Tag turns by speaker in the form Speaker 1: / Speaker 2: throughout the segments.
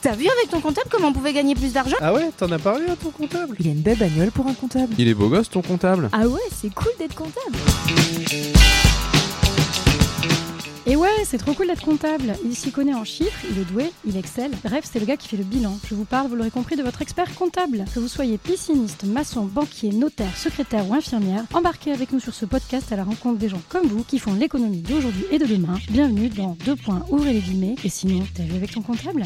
Speaker 1: T'as vu avec ton comptable comment on pouvait gagner plus d'argent
Speaker 2: Ah ouais, t'en as parlé à ton comptable
Speaker 3: Il a une belle bagnole pour un comptable.
Speaker 2: Il est beau gosse ton comptable
Speaker 3: Ah ouais, c'est cool d'être comptable.
Speaker 4: Et ouais, c'est trop cool d'être comptable. Il s'y connaît en chiffres, il est doué, il excelle. Bref, c'est le gars qui fait le bilan. Je vous parle, vous l'aurez compris, de votre expert comptable. Que vous soyez pisciniste, maçon, banquier, notaire, secrétaire ou infirmière, embarquez avec nous sur ce podcast à la rencontre des gens comme vous qui font l'économie d'aujourd'hui et de demain. Bienvenue dans Deux points, ouvrez les guillemets. Et sinon, t'as vu avec ton comptable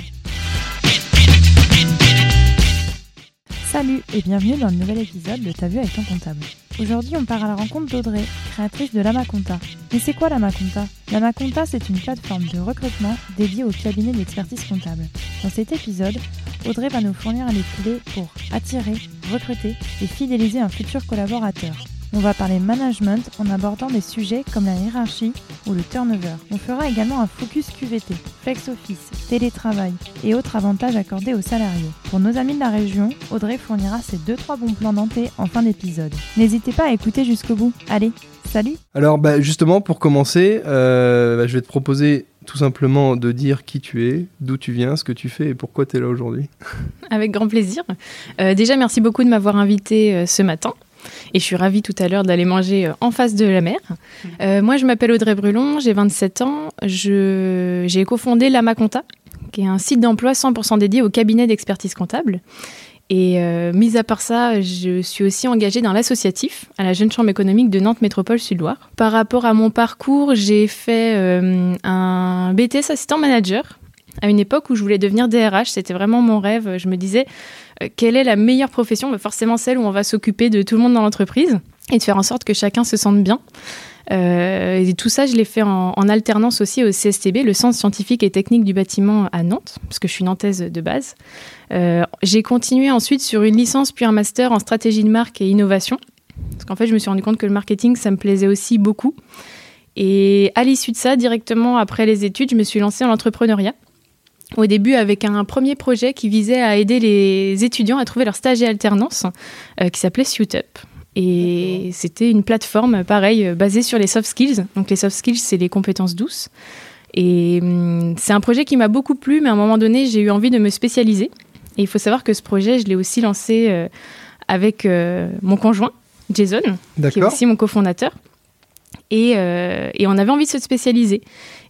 Speaker 3: Salut et bienvenue dans le nouvel épisode de Ta vue avec ton comptable. Aujourd'hui, on part à la rencontre d'Audrey, créatrice de Lama Conta. Mais c'est quoi Lama Conta Lama Conta, c'est une plateforme de recrutement dédiée au cabinet d'expertise comptable. Dans cet épisode, Audrey va nous fournir les clés pour attirer, recruter et fidéliser un futur collaborateur. On va parler management en abordant des sujets comme la hiérarchie ou le turnover. On fera également un focus QVT, flex office, télétravail et autres avantages accordés aux salariés. Pour nos amis de la région, Audrey fournira ses 2-3 bons plans dentés en fin d'épisode. N'hésitez pas à écouter jusqu'au bout. Allez, salut
Speaker 2: Alors bah, justement, pour commencer, euh, bah, je vais te proposer tout simplement de dire qui tu es, d'où tu viens, ce que tu fais et pourquoi tu es là aujourd'hui.
Speaker 5: Avec grand plaisir. Euh, déjà, merci beaucoup de m'avoir invité euh, ce matin. Et je suis ravie tout à l'heure d'aller manger euh, en face de la mer. Euh, moi, je m'appelle Audrey Brulon, j'ai 27 ans. J'ai cofondé Lama Compta, qui est un site d'emploi 100% dédié au cabinet d'expertise comptable. Et euh, mis à part ça, je suis aussi engagée dans l'associatif à la Jeune Chambre économique de Nantes Métropole Sud-Loire. Par rapport à mon parcours, j'ai fait euh, un BTS assistant manager à une époque où je voulais devenir DRH. C'était vraiment mon rêve. Je me disais, euh, quelle est la meilleure profession? Bah, Forcément celle où on va s'occuper de tout le monde dans l'entreprise et de faire en sorte que chacun se sente bien. Euh, et tout ça, je l'ai fait en, alternance aussi au CSTB, le Centre scientifique et technique du bâtiment à Nantes, parce que je suis nantaise de base. Euh, j'ai continué ensuite sur une licence puis un master en stratégie de marque et innovation, parce qu'en fait, je me suis rendu compte que le marketing, ça me plaisait aussi beaucoup. Et à l'issue de ça, directement après les études, je me suis lancée en entrepreneuriat au début avec un premier projet qui visait à aider les étudiants à trouver leur stage et alternance, euh, qui s'appelait SuitUp. Et c'était une plateforme, pareil, euh, basée sur les soft skills. Donc les soft skills, c'est les compétences douces. Et hum, c'est un projet qui m'a beaucoup plu, mais à un moment donné, j'ai eu envie de me spécialiser. Et il faut savoir que ce projet, je l'ai aussi lancé euh, avec euh, mon conjoint, Jason, qui est aussi mon cofondateur. Et, euh, et on avait envie de se spécialiser.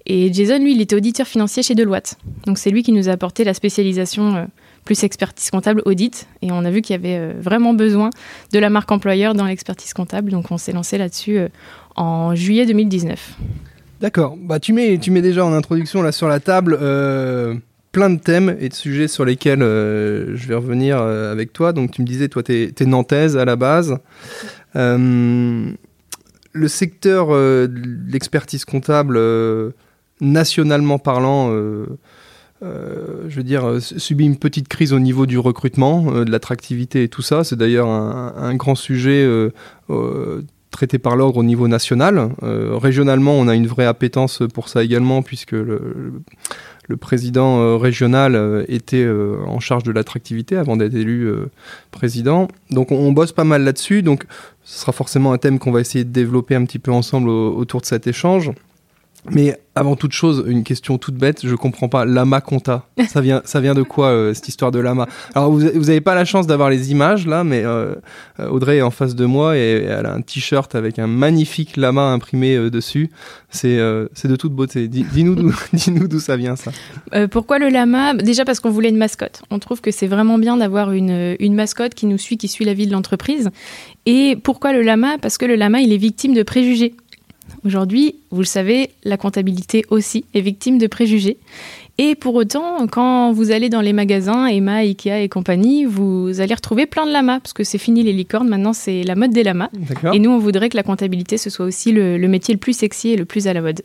Speaker 5: Et Jason, lui, il était auditeur financier chez Deloitte. Donc c'est lui qui nous a apporté la spécialisation euh, plus expertise comptable audit. Et on a vu qu'il y avait euh, vraiment besoin de la marque employeur dans l'expertise comptable. Donc on s'est lancé là-dessus en juillet 2019.
Speaker 2: D'accord. Bah, tu, mets, tu mets déjà en introduction là sur la table plein de thèmes et de sujets sur lesquels je vais revenir avec toi. Donc tu me disais, toi, tu es, nantaise à la base. Euh, le secteur euh, de l'expertise comptable, euh, nationalement parlant, euh, je veux dire, subit une petite crise au niveau du recrutement, de l'attractivité et tout ça. C'est d'ailleurs un, grand sujet traité par l'ordre au niveau national. Régionalement, on a une vraie appétence pour ça également, puisque le, président régional était en charge de l'attractivité avant d'être élu président. Donc on, on bosse pas mal là-dessus. Donc ce sera forcément un thème qu'on va essayer de développer un petit peu ensemble au- autour de cet échange. Mais avant toute chose, une question toute bête, je comprends pas. Lama Conta, ça vient, ça vient de quoi euh, cette histoire de lama? Alors vous, vous avez pas la chance d'avoir les images là, mais euh, euh, Audrey est en face de moi et elle a un t-shirt avec un magnifique lama imprimé dessus. C'est, c'est de toute beauté. Dis- Dis-nous d'où, dis-nous d'où ça vient ça.
Speaker 5: Pourquoi le lama? Déjà parce qu'on voulait une mascotte. On trouve que c'est vraiment bien d'avoir une, une mascotte qui nous suit, qui suit la vie de l'entreprise. Et pourquoi le lama? Parce que le lama, il est victime de préjugés. Aujourd'hui, vous le savez, la comptabilité aussi est victime de préjugés. Et pour autant, quand vous allez dans les magasins, Emma, Ikea et compagnie, vous allez retrouver plein de lamas, parce que c'est fini les licornes, maintenant c'est la mode des lamas. Et nous, on voudrait que la comptabilité, ce soit aussi le, le métier le plus sexy et le plus à la mode.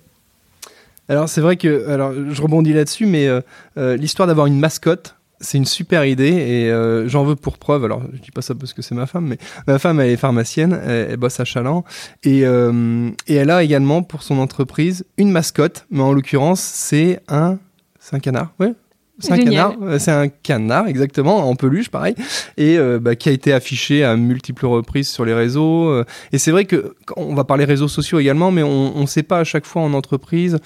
Speaker 2: Alors c'est vrai que, alors je rebondis là-dessus, mais euh, euh, l'histoire d'avoir une mascotte, c'est une super idée et euh, j'en veux pour preuve. Alors je dis pas ça parce que c'est ma femme, mais ma femme elle est pharmacienne, elle, bosse à Chaland et, euh, et elle a également pour son entreprise une mascotte, mais en l'occurrence c'est un, c'est un canard. C'est un canard, euh, c'est un canard exactement en peluche pareil et euh, bah, qui a été affiché à multiples reprises sur les réseaux euh. et c'est vrai que on va parler réseaux sociaux également mais on ne sait pas à chaque fois en entreprise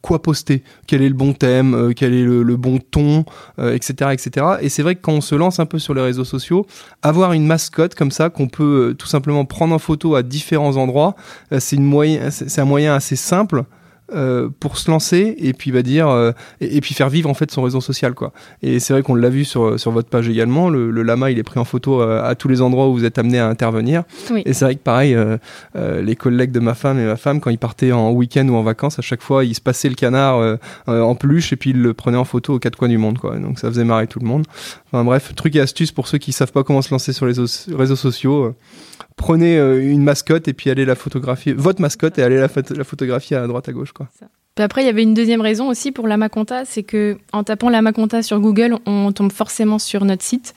Speaker 2: quoi poster, quel est le bon thème, quel est le, bon ton, etc etc et c'est vrai que quand on se lance un peu sur les réseaux sociaux, avoir une mascotte comme ça qu'on peut tout simplement prendre en photo à différents endroits, c'est une moyen, c'est un moyen assez simple euh, pour se lancer et puis va dire euh, et, puis faire vivre en fait son réseau social quoi. Et c'est vrai qu'on l'a vu sur, sur votre page également. Le, lama il est pris en photo euh, à, tous les endroits où vous êtes amené à intervenir. Et c'est vrai que pareil, les collègues de ma femme et ma femme quand ils partaient en week-end ou en vacances, à chaque fois ils se passaient le canard en peluche et puis ils le prenaient en photo aux quatre coins du monde quoi. Donc ça faisait marrer tout le monde. Enfin bref, truc et astuce pour ceux qui savent pas comment se lancer sur les réseaux sociaux prenez euh, une mascotte et puis allez la photographier, votre mascotte et allez la, la photographier à droite à gauche. Quoi.
Speaker 5: après, il y avait une deuxième raison aussi pour l'Amaconta, c'est que en tapant l'Amaconta sur Google, on tombe forcément sur notre site.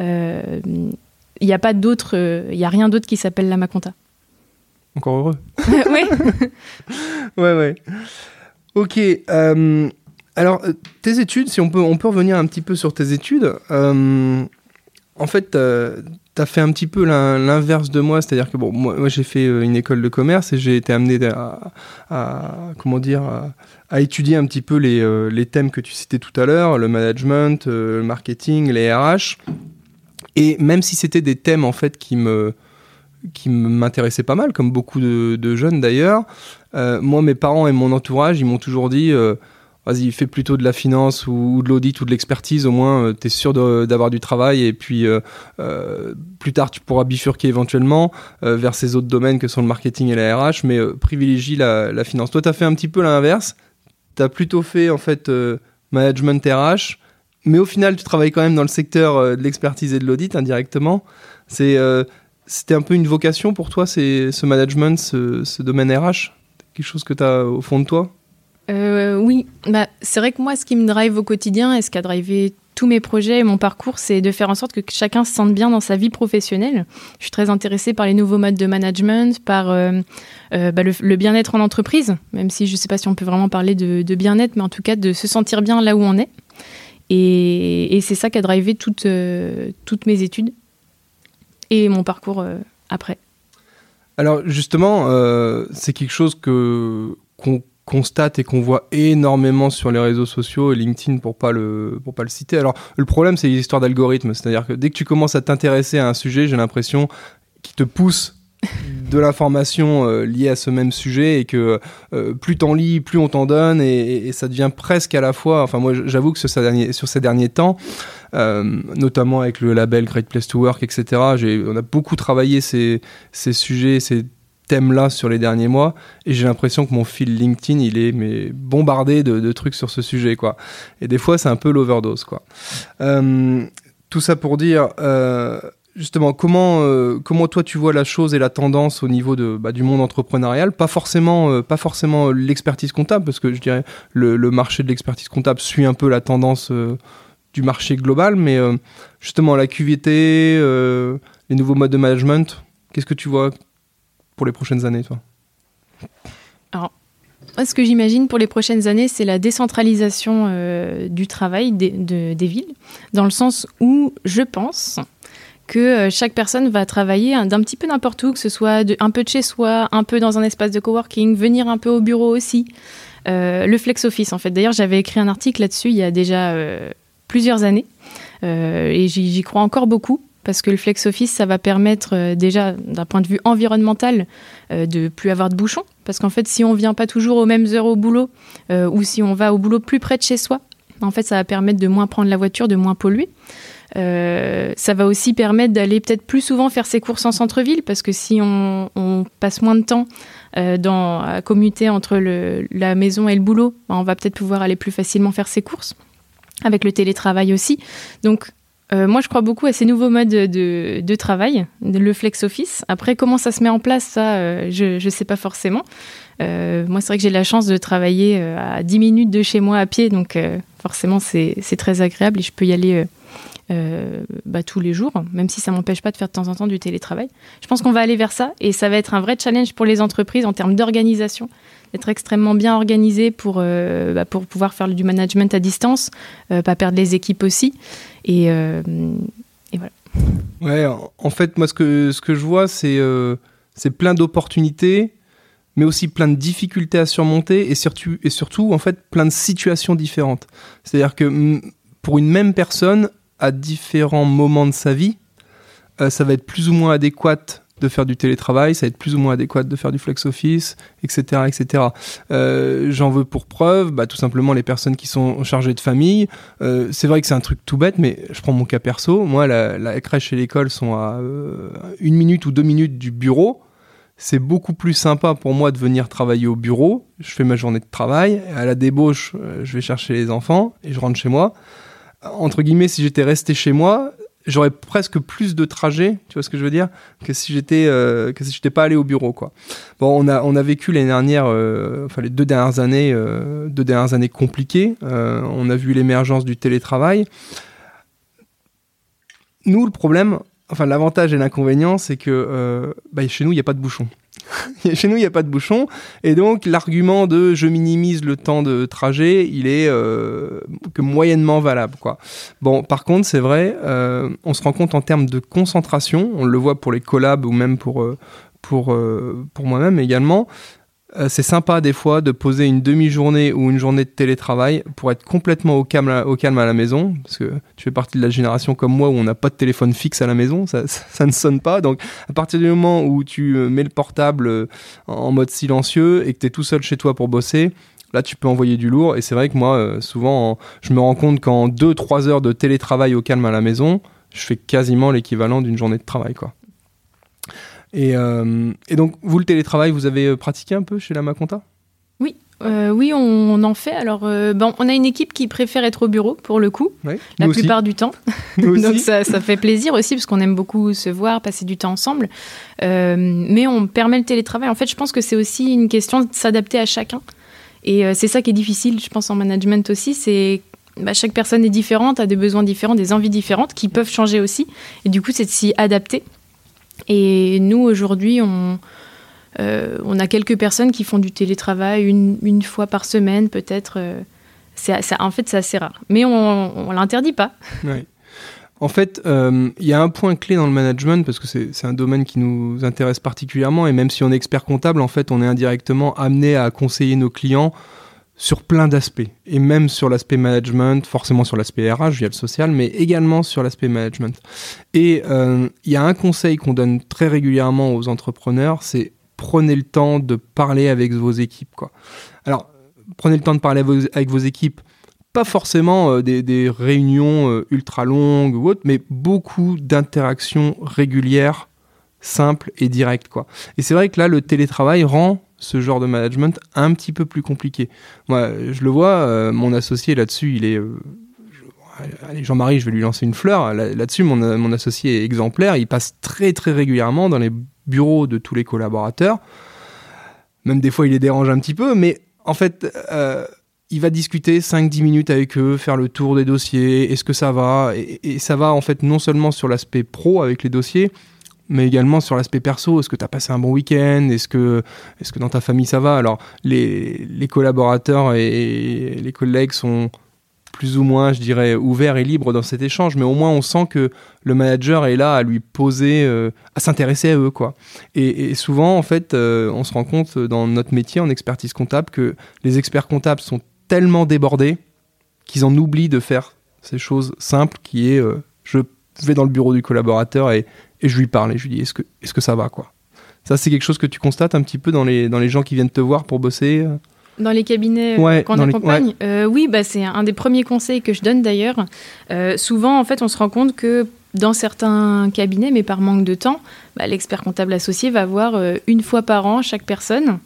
Speaker 5: Euh, il n'y a pas d'autre, euh, il y a rien d'autre qui s'appelle l'Amaconta.
Speaker 2: Encore heureux.
Speaker 5: oui.
Speaker 2: ouais, ouais. Ok. Alors, tes études, si on peut, on peut revenir un petit peu sur tes études. en fait, tu as fait un petit peu l'inverse de moi, c'est-à-dire que bon, moi, j'ai fait euh, une école de commerce et j'ai été amené à, comment dire à, étudier un petit peu les, euh, les, thèmes que tu citais tout à l'heure, le management, euh, le marketing, les RH. Et même si c'était des thèmes en fait qui me qui m'intéressaient pas mal, comme beaucoup de, jeunes d'ailleurs, moi mes parents et mon entourage, ils m'ont toujours dit vas-y, fais plutôt de la finance ou, de l'audit ou de l'expertise, au moins euh, tu es sûr d'avoir du travail et puis euh, euh, plus tard tu pourras bifurquer éventuellement vers ces autres domaines que sont le marketing et la RH, mais privilégie la, finance. Toi, tu as fait un petit peu l'inverse, tu as plutôt fait en fait management RH, mais au final tu travailles quand même dans le secteur de l'expertise et de l'audit indirectement. C'est c'était un peu une vocation pour toi, ce management, ce, ce domaine RH Quelque chose que tu as au fond de toi?
Speaker 5: Euh, oui, bah, c'est vrai que moi, ce qui me drive au quotidien et ce qui a drivé tous mes projets et mon parcours, c'est de faire en sorte que chacun se sente bien dans sa vie professionnelle. Je suis très intéressée par les nouveaux modes de management, par euh, euh, bah, le, bien-être en entreprise, même si je ne sais pas si on peut vraiment parler de, bien-être, mais en tout cas de se sentir bien là où on est. Et, c'est ça qui a drivé toutes, toutes mes études et mon parcours après.
Speaker 2: Alors justement, c'est quelque chose que qu'on constate et qu'on voit énormément sur les réseaux sociaux et LinkedIn pour pas le pour pas le citer. Alors le problème c'est l'histoire d'algorithme, c'est-à-dire que dès que tu commences à t'intéresser à un sujet, j'ai l'impression qu'il te pousse de l'information euh, liée à ce même sujet et que euh, plus t'en lis, plus on t'en donne et, ça devient presque à la fois. Enfin moi j'avoue que sur ces derniers, sur ces derniers temps, euh, notamment avec le label Great Place to Work, etc. On a beaucoup travaillé ces, ces sujets, ces thème-là sur les derniers mois et j'ai l'impression que mon fil LinkedIn il est mais bombardé de, trucs sur ce sujet quoi. Et des fois c'est un peu l'overdose quoi. Euh, tout ça pour dire euh, justement comment euh, comment toi tu vois la chose et la tendance au niveau de bah, du monde entrepreneurial? Pas forcément forcément l'expertise comptable parce que je dirais le, le marché de l'expertise comptable suit un peu la tendance du marché global mais justement la QVT les nouveaux modes de management qu'est-ce que tu vois? Pour les prochaines années, toi
Speaker 5: Alors, ce que j'imagine pour les prochaines années, c'est la décentralisation euh, du travail des, villes, dans le sens où je pense que euh, chaque personne va travailler d'un petit peu n'importe où, que ce soit un peu de chez soi, un peu dans un espace de coworking, venir un peu au bureau aussi. Euh, le flex office, en fait. D'ailleurs, j'avais écrit un article là-dessus il y a déjà plusieurs années, et j'y crois encore beaucoup parce que le flex office, ça va permettre euh, déjà d'un point de vue environnemental euh, de plus avoir de bouchons, parce qu'en fait, si on vient pas toujours aux mêmes heures au boulot, euh, ou si on va au boulot plus près de chez soi, en fait, ça va permettre de moins prendre la voiture, de moins polluer. ça va aussi permettre d'aller peut-être plus souvent faire ses courses en centre-ville, parce que si on, passe moins de temps à commuter entre le, la maison et le boulot, ben, on va peut-être pouvoir aller plus facilement faire ses courses avec le télétravail aussi. Donc euh, moi, je crois beaucoup à ces nouveaux modes de, travail, le flex office. Après, comment ça se met en place, ça, euh, je ne sais pas forcément. Euh, moi, c'est vrai que j'ai la chance de travailler à 10 minutes de chez moi à pied, donc forcément, c'est très agréable et je peux y aller bah, tous les jours, même si ça m'empêche pas de faire de temps en temps du télétravail. Je pense qu'on va aller vers ça et ça va être un vrai challenge pour les entreprises en termes d'organisation, être extrêmement bien organisé pour, bah, pour pouvoir faire du management à distance, pas perdre les équipes aussi. Et, et voilà.
Speaker 2: Ouais, en fait, moi, ce que, ce que je vois, c'est c'est plein d'opportunités, mais aussi plein de difficultés à surmonter et surtout, et surtout en fait, plein de situations différentes. C'est-à-dire que pour une même personne, à différents moments de sa vie, euh, ça va être plus ou moins adéquat de faire du télétravail, ça va être plus ou moins adéquat de faire du flex office, etc. etc. Euh, J'en veux pour preuve, bah, tout simplement les personnes qui sont chargées de famille. Euh, c'est vrai que c'est un truc tout bête, mais je prends mon cas perso. Moi, la, crèche et l'école sont à euh, une minute ou deux minutes du bureau c'est beaucoup plus sympa pour moi de venir travailler au bureau. Je fais ma journée de travail. À la débauche, je vais chercher les enfants et je rentre chez moi. Entre guillemets, si j'étais resté chez moi, j'aurais presque plus de trajets, tu vois ce que je veux dire, que si j'étais euh, que si pas allé au bureau quoi. Bon, on a on a vécu euh, enfin les deux dernières années, deux dernières années compliquées. on a vu l'émergence du télétravail. Nous, le problème, enfin l'avantage et l'inconvénient, c'est que euh, bah, chez nous, il n'y a pas de bouchon. chez nous, il n'y a pas de bouchon. Et donc, l'argument de je minimise le temps de trajet, il est euh, que moyennement valable. Quoi. Bon, par contre, c'est vrai, euh, on se rend compte en termes de concentration, on le voit pour les collabs ou même pour, pour, pour moi-même également, euh, c'est sympa des fois de poser une demi-journée ou une journée de télétravail pour être complètement au calme, au calme à la maison, parce que tu fais partie de la génération comme moi où on n'a pas de téléphone fixe à la maison, ça, ne sonne pas. Donc à partir du moment où tu euh, mets le portable euh, en mode silencieux et que tu es tout seul chez toi pour bosser, là tu peux envoyer du lourd. Et c'est vrai que moi, souvent, je me rends compte qu'en 2-3 heures de télétravail au calme à la maison, je fais quasiment l'équivalent d'une journée de travail. quoi. Euh, et, donc, vous, le télétravail, vous avez euh, pratiqué un peu chez la Maconta?
Speaker 5: Oui. Euh, oui, on, en fait. Alors, bon, on a une équipe qui préfère être au bureau, pour le coup, la plupart du temps. donc, ça, ça, fait plaisir aussi, parce qu'on aime beaucoup se voir, passer du temps ensemble. mais on permet le télétravail. En fait, je pense que c'est aussi une question de s'adapter à chacun. Et c'est ça qui est difficile, je pense, en management aussi. C'est bah, chaque personne est différente, a des besoins différents, des envies différentes qui peuvent changer aussi. Et du coup, c'est de s'y adapter. Et nous, aujourd'hui, on, euh, on a quelques personnes qui font du télétravail une, une fois par semaine, peut-être. Euh, en fait, c'est assez rare. Mais on ne l'interdit pas.
Speaker 2: En fait, euh, il y a un point clé dans le management, parce que c'est un domaine qui nous intéresse particulièrement, et même si on est expert comptable, en fait, on est indirectement amené à conseiller nos clients sur plein d'aspects, et même sur l'aspect management, forcément sur l'aspect RH via le social, mais également sur l'aspect management. Et euh, il y a un conseil qu'on donne très régulièrement aux entrepreneurs, c'est prenez le temps de parler avec vos équipes. Quoi. Alors, prenez le temps de parler avec vos équipes, pas forcément euh, des, réunions euh, ultra longues ou autres, mais beaucoup d'interactions régulières, simples et directes. Quoi. Et c'est vrai que là, le télétravail rend ce genre de management un petit peu plus compliqué. Moi, je le vois, euh, mon associé là-dessus, il est... Euh, allez, Jean-Marie, je vais lui lancer une fleur. Là-dessus, mon, mon, associé est exemplaire. Il passe très très régulièrement dans les bureaux de tous les collaborateurs. Même des fois, il les dérange un petit peu, mais en fait, euh, il va discuter 5-10 minutes avec eux, faire le tour des dossiers, est-ce que ça va? Et, ça va en fait non seulement sur l'aspect pro avec les dossiers, mais également sur l'aspect perso. Est-ce que tu as passé un bon week-end? Est-ce que, est que dans ta famille ça va? Alors, les, les, collaborateurs et les collègues sont plus ou moins, je dirais, ouverts et libres dans cet échange, mais au moins on sent que le manager est là à lui poser, euh, à s'intéresser à eux, quoi. Et, souvent, en fait, euh, on se rend compte dans notre métier en expertise comptable que les experts comptables sont tellement débordés qu'ils en oublient de faire ces choses simples qui est euh, je vais dans le bureau du collaborateur et et je lui parle et je lui dis est-ce que, est que ça va quoi? Ça, c'est quelque chose que tu constates un petit peu dans les, dans les gens qui viennent te voir pour bosser euh?
Speaker 5: Dans les cabinets euh, qu'on accompagne euh, Oui, bah, c'est un des premiers conseils que je donne d'ailleurs. souvent, en fait, on se rend compte que dans certains cabinets, mais par manque de temps, bah, l'expert comptable associé va voir une fois par an chaque personne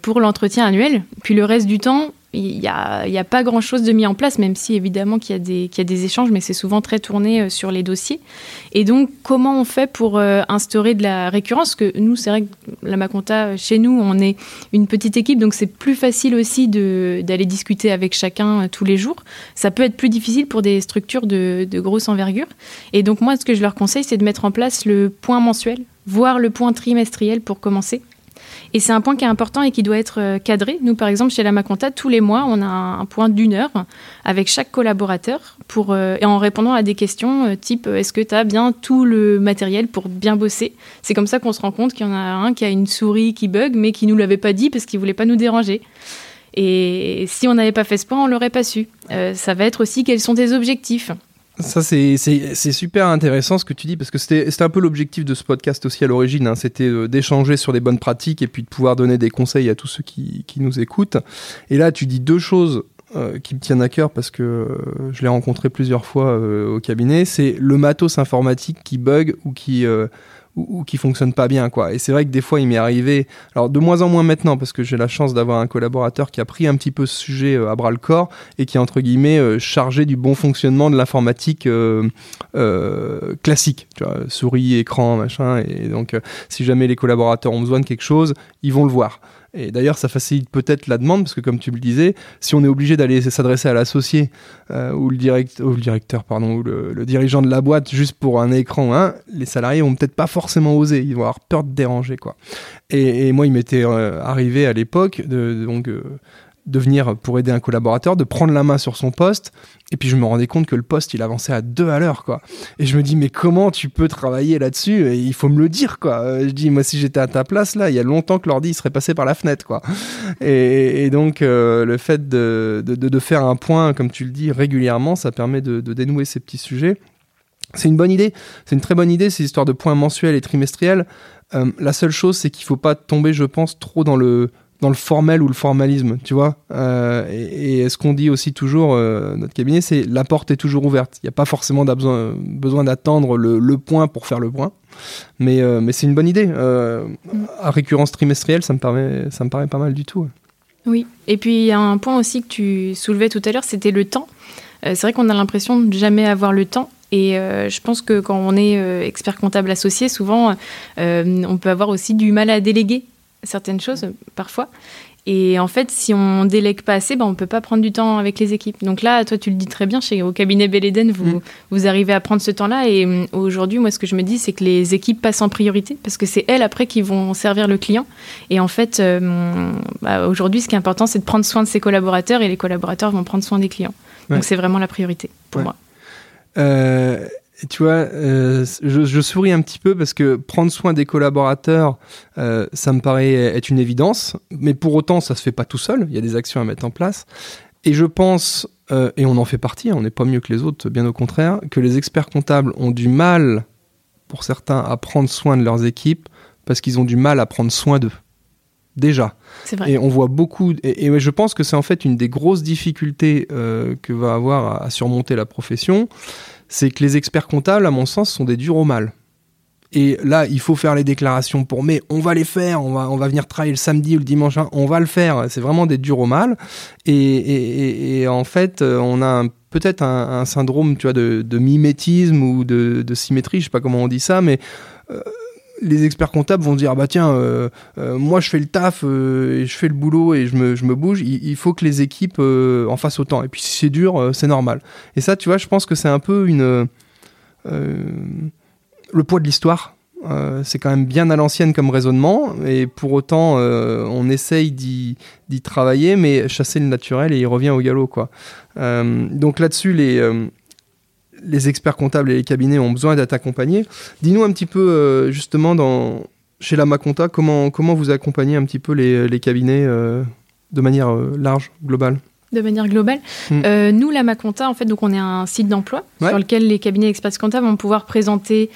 Speaker 5: pour l'entretien annuel. Puis le reste du temps, il n'y a, pas grand-chose de mis en place, même si évidemment qu'il y, a des échanges, mais c'est souvent très tourné euh, sur les dossiers. Et donc, comment on fait pour euh, instaurer de la récurrence? Parce que nous, c'est vrai que la Maconta, chez nous, on est une petite équipe, donc c'est plus facile aussi d'aller discuter avec chacun euh, tous les jours. Ça peut être plus difficile pour des structures de grosse envergure. Et donc, moi, ce que je leur conseille, c'est de mettre en place le point mensuel, voire le point trimestriel pour commencer Et c'est un point qui est important et qui doit être euh, cadré. Nous, par exemple, chez la Maconta, tous les mois, on a un, point d'une heure avec chaque collaborateur pour, euh, et en répondant à des questions euh, type est-ce que tu as bien tout le matériel pour bien bosser? C'est comme ça qu'on se rend compte qu'il y en a un qui a une souris qui bug, mais qui nous l'avait pas dit parce qu'il voulait pas nous déranger. Et si on n'avait pas fait ce point, on l'aurait pas su. ça va être aussi quels sont tes objectifs.
Speaker 2: Ça, c'est super intéressant ce que tu dis, parce que c'était un peu l'objectif de ce podcast aussi à l'origine. Hein. C'était euh, d'échanger sur des bonnes pratiques et puis de pouvoir donner des conseils à tous ceux qui, qui nous écoutent. Et là, tu dis deux choses euh, qui me tiennent à cœur parce que euh, je l'ai rencontré plusieurs fois au cabinet. C'est le matos informatique qui bug ou qui ou, qui fonctionne pas bien quoi. Et c'est vrai que des fois il m'est arrivé, alors de moins en moins maintenant parce que j'ai la chance d'avoir un collaborateur qui a pris un petit peu ce sujet euh, à bras le corps et qui est entre guillemets euh, chargé du bon fonctionnement de l'informatique euh, classique, souris, écran, machin. Et donc si jamais les collaborateurs ont besoin de quelque chose, ils vont le voir. Et d'ailleurs, ça facilite peut-être la demande, parce que comme tu le disais, si on est obligé d'aller s'adresser à l'associé euh, ou, le directeur, pardon, ou le, dirigeant de la boîte juste pour un écran, hein, les salariés vont peut-être pas forcément oser, ils vont avoir peur de déranger. quoi. Et, moi, il m'était euh, arrivé à l'époque donc, euh, de venir pour aider un collaborateur, de prendre la main sur son poste. Et puis je me rendais compte que le poste, il avançait à deux à l'heure, quoi. Et je me dis, mais comment tu peux travailler là-dessus? Il faut me le dire, quoi. Euh, je dis, moi, si j'étais à ta place, là, il y a longtemps que l'ordi serait passé par la fenêtre, quoi. Et, donc, euh, le fait de, de, faire un point, comme tu le dis, régulièrement, ça permet de, dénouer ces petits sujets. C'est une bonne idée, c'est une très bonne idée, ces histoires de points mensuels et trimestriels. Euh, la seule chose, c'est qu'il ne faut pas tomber, je pense, trop dans le, dans le formel ou le formalisme, tu vois. Euh, et, ce qu'on dit aussi toujours, euh, notre cabinet, c'est la porte est toujours ouverte. Il n'y a pas forcément besoin, besoin d'attendre le, point pour faire le point. Mais, euh, mais c'est une bonne idée. à récurrence trimestrielle, ça me, paraît, ça me paraît pas mal du tout.
Speaker 5: Oui, et puis il y a un point aussi que tu soulevais tout à l'heure, c'était le temps. c'est vrai qu'on a l'impression de jamais avoir le temps. Et je pense que quand on est expert comptable associé, souvent, on peut avoir aussi du mal à déléguer certaines choses parfois. Et en fait, si on délègue pas assez, ben, on peut pas prendre du temps avec les équipes. Donc là, toi, tu le dis très bien, chez, au cabinet Belléden, vous, mm. vous arrivez à prendre ce temps-là. Et mm, aujourd'hui, moi, ce que je me dis, c'est que les équipes passent en priorité parce que c'est elles, après, qui vont servir le client. Et en fait, euh, bah, aujourd'hui, ce qui est important, c'est de prendre soin de ses collaborateurs et les collaborateurs vont prendre soin des clients. Donc c'est vraiment la priorité pour moi.
Speaker 2: Euh, tu vois, euh, je, souris un petit peu parce que prendre soin des collaborateurs, euh, ça me paraît être une évidence, mais pour autant, ça se fait pas tout seul. Il y a des actions à mettre en place. Et je pense, euh, et on en fait partie, hein, on n'est pas mieux que les autres, bien au contraire, que les experts comptables ont du mal, pour certains, à prendre soin de leurs équipes parce qu'ils ont du mal à prendre soin d'eux. Déjà.
Speaker 5: Vrai.
Speaker 2: Et on voit beaucoup. Et, je pense que c'est en fait une des grosses difficultés que va avoir à surmonter la profession c'est que les experts comptables, à mon sens, sont des durs au mal. Et là, il faut faire les déclarations pour mais on va les faire, on va, on va venir travailler le samedi ou le dimanche, hein, on va le faire. C'est vraiment des durs au mal. Et, en fait, euh, on a peut-être un, syndrome tu vois, de, mimétisme ou de, symétrie, je sais pas comment on dit ça, mais euh, les experts comptables vont dire bah tiens euh, euh, moi je fais le taf euh, je fais le boulot et je me, me bouge. Il, faut que les équipes en fassent autant. Et puis si c'est dur c'est normal. Et ça tu vois je pense que c'est un peu une le poids de l'histoire. C'est quand même bien à l'ancienne comme raisonnement. Et pour autant on essaye d'y travailler mais chasser le naturel et il revient au galop quoi. Donc là-dessus les les experts comptables et les cabinets ont besoin d'être accompagnés. Dis-nous un petit peu, euh, justement, dans, chez la Maconta, comment, comment vous accompagnez un petit peu les, cabinets euh, de manière euh, large, globale?
Speaker 5: De manière globale. Hmm. nous, la Maconta, en fait, donc on est un site d'emploi sur lequel les cabinets experts comptables vont pouvoir présenter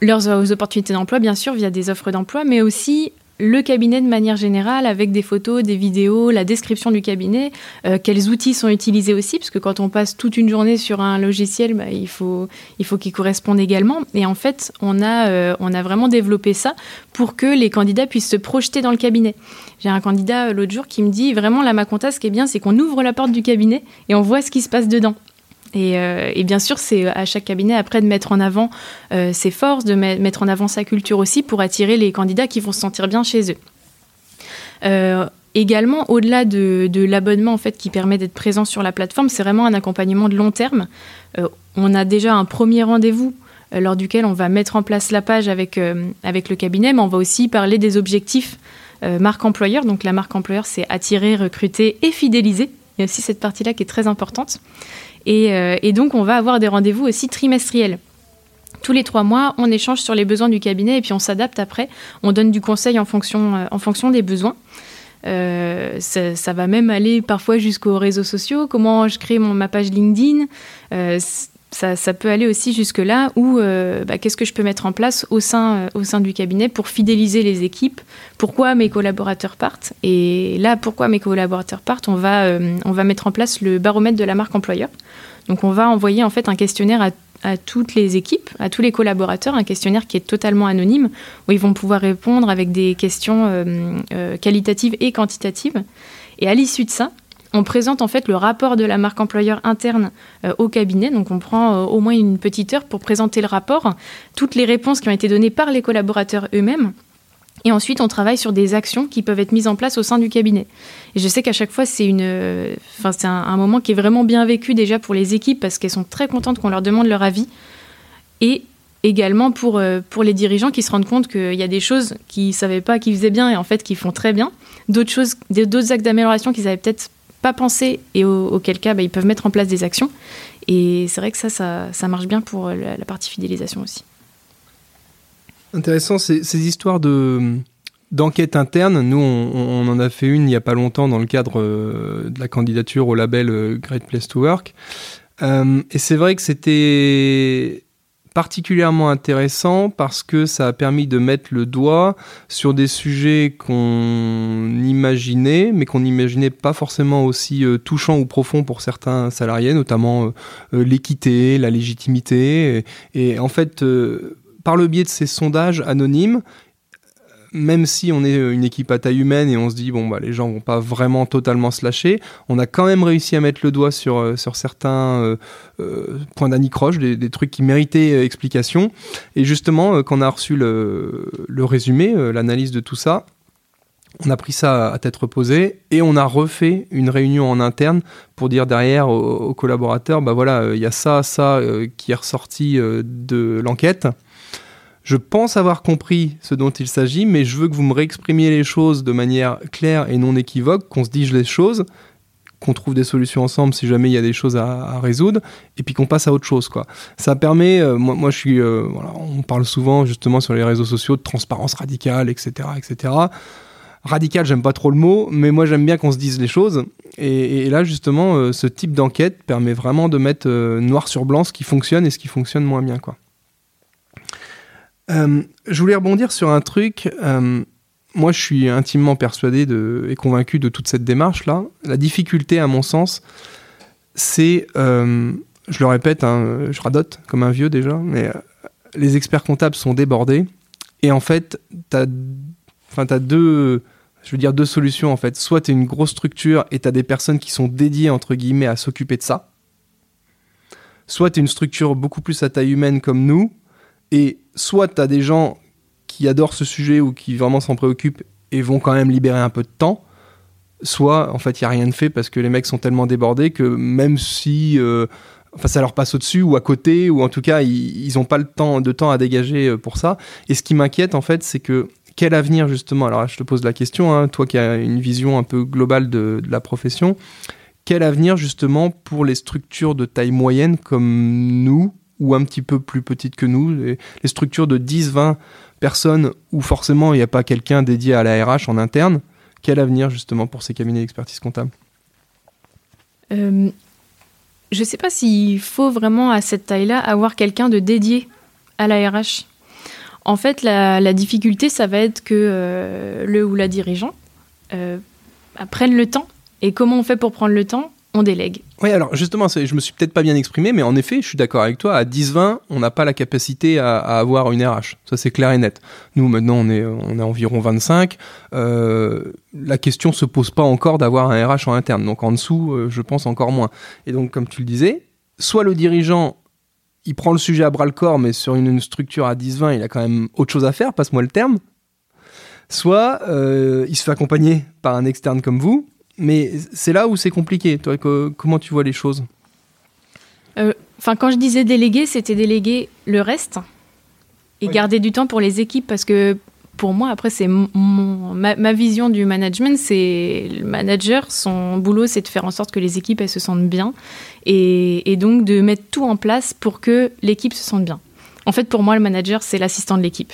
Speaker 5: leurs opportunités d'emploi, bien sûr, via des offres d'emploi, mais aussi le cabinet de manière générale, avec des photos, des vidéos, la description du cabinet, euh, quels outils sont utilisés aussi, parce que quand on passe toute une journée sur un logiciel, bah, il faut il faut qu'il corresponde également. Et en fait, on a euh, on a vraiment développé ça pour que les candidats puissent se projeter dans le cabinet. J'ai un candidat euh, l'autre jour qui me dit vraiment la Maconta, ce qui est bien, c'est qu'on ouvre la porte du cabinet et on voit ce qui se passe dedans. Euh, et, bien sûr, c'est à chaque cabinet après de mettre en avant euh, ses forces, de mettre en avant sa culture aussi pour attirer les candidats qui vont se sentir bien chez eux. Euh, également, au-delà de, l'abonnement en fait qui permet d'être présent sur la plateforme, c'est vraiment un accompagnement de long terme. on a déjà un premier rendez-vous lors duquel on va mettre en place la page avec, avec le cabinet, mais on va aussi parler des objectifs marque employeur. Donc la marque employeur, c'est attirer, recruter et fidéliser. Il y a aussi cette partie-là qui est très importante. Et, donc on va avoir des rendez-vous aussi trimestriels. Tous les trois mois, on échange sur les besoins du cabinet et puis on s'adapte après. On donne du conseil en fonction, fonction des besoins. Euh, ça, va même aller parfois jusqu'aux réseaux sociaux, comment je crée ma page LinkedIn? Euh, ça, peut aller aussi jusque-là où euh, bah, qu'est-ce que je peux mettre en place au sein, au sein du cabinet pour fidéliser les équipes, pourquoi mes collaborateurs partent? Et là, pourquoi mes collaborateurs partent, on va, va mettre en place le baromètre de la marque employeur. Donc on va envoyer en fait un questionnaire à toutes les équipes, à tous les collaborateurs, un questionnaire qui est totalement anonyme, où ils vont pouvoir répondre avec des questions euh, euh, qualitatives et quantitatives. Et à l'issue de ça, on présente en fait le rapport de la marque employeur interne euh, au cabinet. Donc on prend au moins une petite heure pour présenter le rapport, toutes les réponses qui ont été données par les collaborateurs eux-mêmes. Et ensuite, on travaille sur des actions qui peuvent être mises en place au sein du cabinet. Et je sais qu'à chaque fois, c'est une, enfin, c'est un, moment qui est vraiment bien vécu déjà pour les équipes parce qu'elles sont très contentes qu'on leur demande leur avis. Et également pour, euh, pour les dirigeants qui se rendent compte qu'il y a des choses qu'ils ne savaient pas qu'ils faisaient bien et en fait qu'ils font très bien. D'autres choses, d'autres actes d'amélioration qu'ils n'avaient peut-être pas pensé et auquel cas bah, ils peuvent mettre en place des actions. Et c'est vrai que ça, ça, marche bien pour la partie fidélisation aussi.
Speaker 2: Intéressant, ces, histoires de d'enquête interne. Nous, on, en a fait une il n'y a pas longtemps dans le cadre euh, de la candidature au label euh, Great Place to Work. Euh, et c'est vrai que c'était particulièrement intéressant parce que ça a permis de mettre le doigt sur des sujets qu'on imaginait, mais qu'on n'imaginait pas forcément aussi touchants ou profonds pour certains salariés, notamment l'équité, la légitimité. Et, et en fait, par le biais de ces sondages anonymes, même si on est une équipe à taille humaine et on se dit bon bah les gens vont pas vraiment totalement se lâcher, on a quand même réussi à mettre le doigt sur, euh, sur certains euh, euh, points d'anicroche, des, des, trucs qui méritaient explication. Et justement, quand on a reçu le, le résumé, l'analyse de tout ça, on a pris ça à tête reposée et on a refait une réunion en interne pour dire derrière aux, collaborateurs, bah voilà, il y a ça, ça qui est ressorti de l'enquête je pense avoir compris ce dont il s'agit, mais je veux que vous me réexprimiez les choses de manière claire et non équivoque, qu'on se dise les choses, qu'on trouve des solutions ensemble si jamais il y a des choses à, résoudre, et puis qu'on passe à autre chose. Ça permet, euh, moi, je suis, euh, voilà, on parle souvent justement sur les réseaux sociaux de transparence radicale, etc., etc. Radical, j'aime pas trop le mot, mais moi j'aime bien qu'on se dise les choses. Et, là justement, euh, ce type d'enquête permet vraiment de mettre noir sur blanc ce qui fonctionne et ce qui fonctionne moins bien. Euh, je voulais rebondir sur un truc. Euh, moi, je suis intimement persuadé et convaincu de toute cette démarche-là. La difficulté, à mon sens, c'est, euh, je le répète, hein, je radote comme un vieux déjà, mais les experts comptables sont débordés. Et en fait, tu as, as deux, je veux dire, deux solutions en fait. Soit tu es une grosse structure et tu as des personnes qui sont dédiées, entre guillemets, à s'occuper de ça. Soit tu es une structure beaucoup plus à taille humaine comme nous, et soit tu as des gens qui adorent ce sujet ou qui vraiment s'en préoccupent et vont quand même libérer un peu de temps, soit en fait il n'y a rien de fait parce que les mecs sont tellement débordés que même si euh, enfin, ça leur passe au-dessus ou à côté, ou en tout cas ils n'ont pas le temps, de temps à dégager euh, pour ça. Et ce qui m'inquiète en fait, c'est que quel avenir justement Alors là, je te pose la question, hein, toi qui as une vision un peu globale de, de la profession, quel avenir justement pour les structures de taille moyenne comme nous ou un petit peu plus petites que nous, les, structures de 10-20 personnes où forcément il n'y a pas quelqu'un dédié à la RH en interne, quel avenir justement pour ces cabinets d'expertise comptable?
Speaker 5: Euh, Je ne sais pas s'il faut vraiment à cette taille-là avoir quelqu'un de dédié à la RH. En fait, la, difficulté, ça va être que euh, le ou la dirigeant euh, prenne le temps. Et comment on fait pour prendre le temps? On délègue.
Speaker 2: Oui, alors justement, je me suis peut-être pas bien exprimé, mais en effet, je suis d'accord avec toi. À 10-20, on n'a pas la capacité à, avoir une RH. Ça, c'est clair et net. Nous, maintenant, on est, on est environ 25. Euh, la question se pose pas encore d'avoir un RH en interne. Donc en dessous, euh, je pense encore moins. Et donc, comme tu le disais, soit le dirigeant, il prend le sujet à bras le corps, mais sur une, structure à 10-20, il a quand même autre chose à faire, passe-moi le terme. Soit euh, il se fait accompagner par un externe comme vous, mais c'est là où c'est compliqué. Toi, comment tu vois les choses?
Speaker 5: Euh, Enfin, quand je disais déléguer, c'était déléguer le reste et garder du temps pour les équipes parce que pour moi, après, c'est ma, ma, vision du management, c'est le manager, son boulot, c'est de faire en sorte que les équipes, elles se sentent bien, et, et donc de mettre tout en place pour que l'équipe se sente bien. En fait, pour moi, le manager, c'est l'assistant de l'équipe.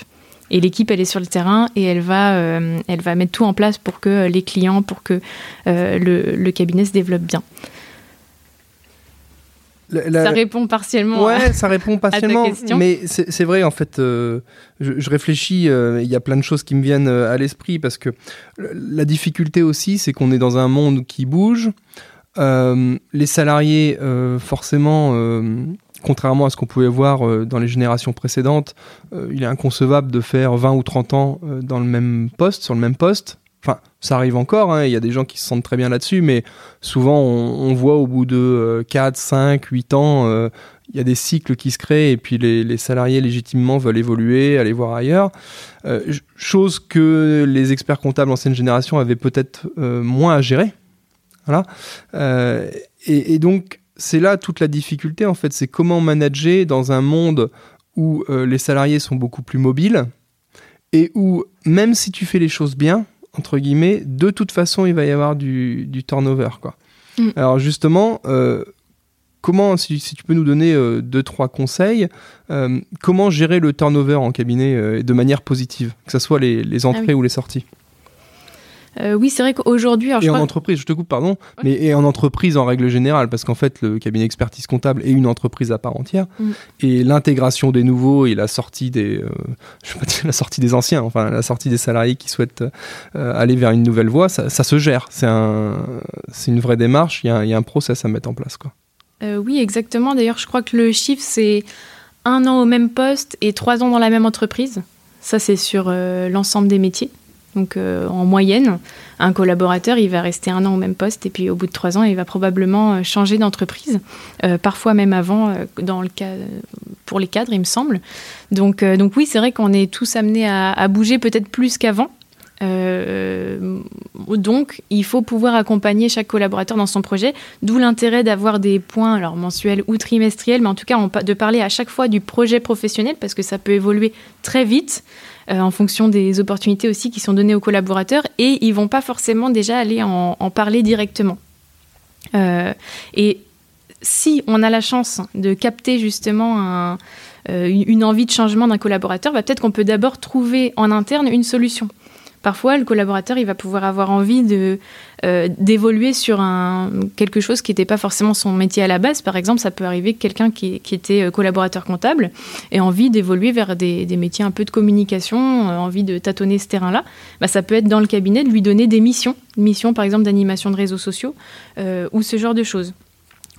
Speaker 5: Et l'équipe, elle est sur le terrain et elle va, euh, elle va mettre tout en place pour que les clients, pour que euh, le, le, cabinet se développe bien. Ça répond partiellement.
Speaker 2: Ouais, ça répond partiellement. Mais c'est vrai, en fait, euh, je, réfléchis, il y a plein de choses qui me viennent à l'esprit parce que la difficulté aussi, c'est qu'on est dans un monde qui bouge. les salariés, forcément, contrairement à ce qu'on pouvait voir euh, dans les générations précédentes, euh, il est inconcevable de faire 20 ou 30 ans euh, dans le même poste, sur le même poste. Enfin, ça arrive encore, hein, il y a des gens qui se sentent très bien là-dessus, mais souvent on, voit au bout de 4, 5, 8 ans, il y a des cycles qui se créent et puis les, salariés légitimement veulent évoluer, aller voir ailleurs. chose que les experts comptables ancienne génération avaient peut-être moins à gérer. Voilà. et, donc, c'est là toute la difficulté en fait, c'est comment manager dans un monde où euh, les salariés sont beaucoup plus mobiles et où même si tu fais les choses bien, entre guillemets, de toute façon il va y avoir du, turnover. Quoi. Mm. Alors justement, euh, comment, si, tu peux nous donner euh, deux, trois conseils, comment gérer le turnover en cabinet de manière positive, que ce soit les, ah entrées ou les sorties?
Speaker 5: Euh, oui, c'est vrai qu'aujourd'hui.
Speaker 2: Et en entreprise, je te coupe, pardon, mais et en entreprise en règle générale, parce qu'en fait, le cabinet expertise comptable est une entreprise à part entière, mm. et l'intégration des nouveaux et la sortie des, euh, je pas dire la sortie des anciens, enfin la sortie des salariés qui souhaitent euh, aller vers une nouvelle voie, ça, se gère. C'est un, c'est une vraie démarche. Il y, a un process à mettre en place, quoi.
Speaker 5: oui, exactement. D'ailleurs, je crois que le chiffre c'est un an au même poste et trois ans dans la même entreprise. Ça, c'est sur l'ensemble des métiers. Donc euh, en moyenne, un collaborateur, il va rester un an au même poste et puis au bout de trois ans, il va probablement euh, changer d'entreprise, euh, parfois même avant, pour les cadres, il me semble. Donc, donc oui, c'est vrai qu'on est tous amenés à, bouger peut-être plus qu'avant. Donc, il faut pouvoir accompagner chaque collaborateur dans son projet, d'où l'intérêt d'avoir des points, alors mensuels ou trimestriels, mais en tout cas de parler à chaque fois du projet professionnel parce que ça peut évoluer très vite. Euh, en fonction des opportunités aussi qui sont données aux collaborateurs et ils vont pas forcément déjà aller en, parler directement. Euh, et si on a la chance de capter justement euh, une envie de changement d'un collaborateur, bah, peut-être qu'on peut d'abord trouver en interne une solution. Parfois, le collaborateur, il va pouvoir avoir envie euh, d'évoluer sur quelque chose qui n'était pas forcément son métier à la base. Par exemple, ça peut arriver que quelqu'un qui, était euh, collaborateur comptable ait envie d'évoluer vers des, métiers un peu de communication, euh, envie de tâtonner ce terrain-là. Bah, ça peut être dans le cabinet de lui donner des missions, missions par exemple d'animation de réseaux sociaux ou ce genre de choses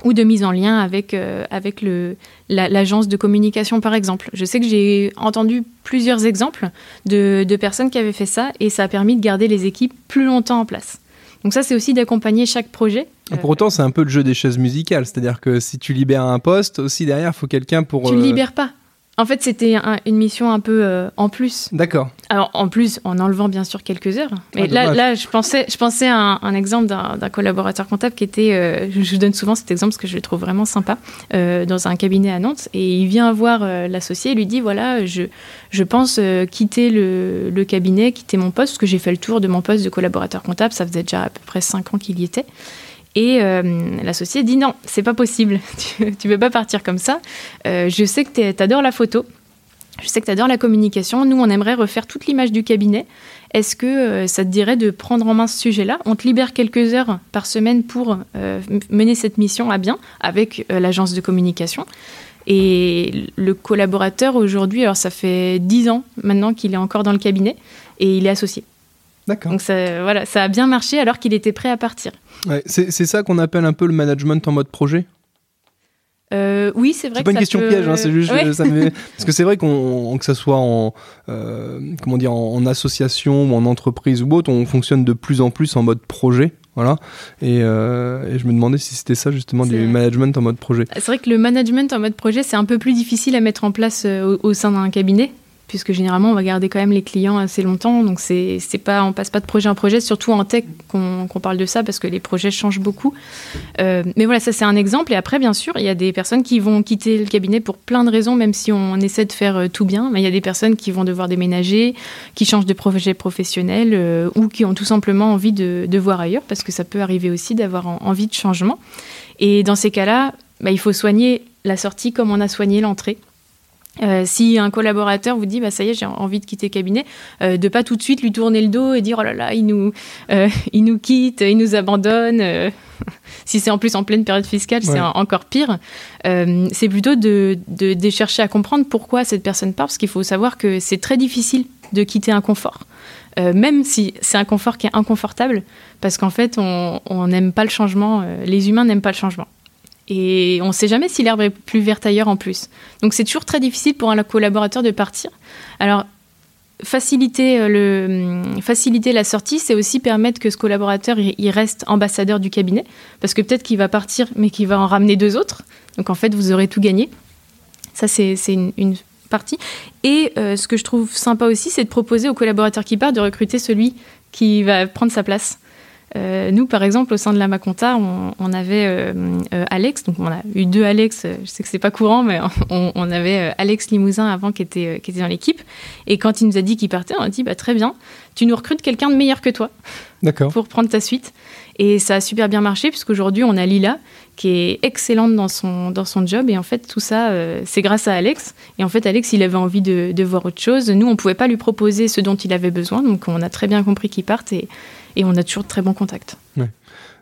Speaker 5: ou de mise en lien avec, euh, avec le, l'agence de communication, par exemple. Je sais que j'ai entendu plusieurs exemples de, de, personnes qui avaient fait ça et ça a permis de garder les équipes plus longtemps en place. Donc ça, c'est aussi d'accompagner chaque projet.
Speaker 2: Pour autant, c'est un peu le jeu des chaises musicales. C'est-à-dire que si tu libères un poste, aussi derrière, il faut quelqu'un pour...
Speaker 5: Tu ne euh, libères pas. En fait, c'était une mission un peu euh, en plus.
Speaker 2: D'accord.
Speaker 5: Alors, en plus, en enlevant bien sûr quelques heures. Mais ah, là, là, je pensais, je pensais à un, exemple d'un collaborateur comptable qui était, euh, je, donne souvent cet exemple parce que je le trouve vraiment sympa, euh, dans un cabinet à Nantes. Et il vient voir l'associé et lui dit voilà, je, je pense quitter le, le, cabinet, quitter mon poste, parce que j'ai fait le tour de mon poste de collaborateur comptable. Ça faisait déjà à peu près cinq ans qu'il y était. Et euh, l'associé dit non, c'est pas possible, tu, ne peux pas partir comme ça. Euh, je sais que tu adores la photo, je sais que tu adores la communication. Nous, on aimerait refaire toute l'image du cabinet. Est-ce que euh, ça te dirait de prendre en main ce sujet-là? On te libère quelques heures par semaine pour mener cette mission à bien avec l'agence de communication. Et le collaborateur aujourd'hui, alors ça fait dix ans maintenant qu'il est encore dans le cabinet et il est associé.
Speaker 2: D'accord.
Speaker 5: Donc ça, voilà, ça a bien marché alors qu'il était prêt à partir.
Speaker 2: c'est ça qu'on appelle un peu le management en mode projet?
Speaker 5: Euh, oui, c'est vrai.
Speaker 2: C'est pas une question piège, hein, c'est juste parce que c'est vrai qu'on que ça soit en euh, comment dire en, association ou en entreprise ou autre, on fonctionne de plus en plus en mode projet. Voilà. Et, euh, et je me demandais si c'était ça justement du management en mode projet.
Speaker 5: C'est vrai que le management en mode projet, c'est un peu plus difficile à mettre en place au sein d'un cabinet puisque généralement on va garder quand même les clients assez longtemps. Donc c'est pas on passe pas de projet en projet, surtout en tech qu'on parle de ça parce que les projets changent beaucoup. Euh, mais voilà, ça c'est un exemple. Et après, bien sûr, il y a des personnes qui vont quitter le cabinet pour plein de raisons, même si on essaie de faire euh, tout bien. Mais il y a des personnes qui vont devoir déménager, qui changent de projet professionnel euh, ou qui ont tout simplement envie de, voir ailleurs parce que ça peut arriver aussi d'avoir en- envie de changement. Et dans ces cas-là, bah, il faut soigner la sortie comme on a soigné l'entrée. Euh, si un collaborateur vous dit bah ça y est j'ai envie de quitter le cabinet, euh, de pas tout de suite lui tourner le dos et dire oh là là il nous euh, il nous quitte, il nous abandonne. euh. si c'est en plus en pleine période fiscale,
Speaker 2: Ouais.
Speaker 5: c'est en- encore pire. C'est plutôt de, de, de chercher à comprendre pourquoi cette personne part, parce qu'il faut savoir que c'est très difficile de quitter un confort. Même si c'est un confort qui est inconfortable, parce qu'en fait, on n'aime pas le changement, les humains n'aiment pas le changement. Et on ne sait jamais si l'herbe est plus verte ailleurs en plus. Donc c'est toujours très difficile pour un collaborateur de partir. Alors, faciliter, euh, hum, la sortie, c'est aussi permettre que ce collaborateur il, reste ambassadeur du cabinet, parce que peut-être qu'il va partir, mais qu'il va en ramener deux autres. Donc en fait, vous aurez tout gagné. Ça, c'est une partie. Et euh, ce que je trouve sympa aussi, c'est de proposer au collaborateur qui part de recruter celui qui va prendre sa place. Euh, nous, par exemple, au sein de la Maconta, on, on avait euh, euh, Alex, donc on a eu deux Alex, je sais que c'est pas courant, mais on, on avait Alex Limousin avant qui était, qui était dans l'équipe. Et quand il nous a dit qu'il partait, on a dit bah, très bien, tu nous recrutes quelqu'un de meilleur que toi pour prendre ta suite. Et ça a super bien marché, puisqu'aujourd'hui, on a Lila, qui est excellente dans son, dans son job. Et en fait, tout ça, euh, c'est grâce à Alex. Et en fait, Alex, il avait envie de, de voir autre chose. Nous, on ne pouvait pas lui proposer ce dont il avait besoin. Donc, on a très bien compris qu'il parte et, et on a toujours de très bons contacts.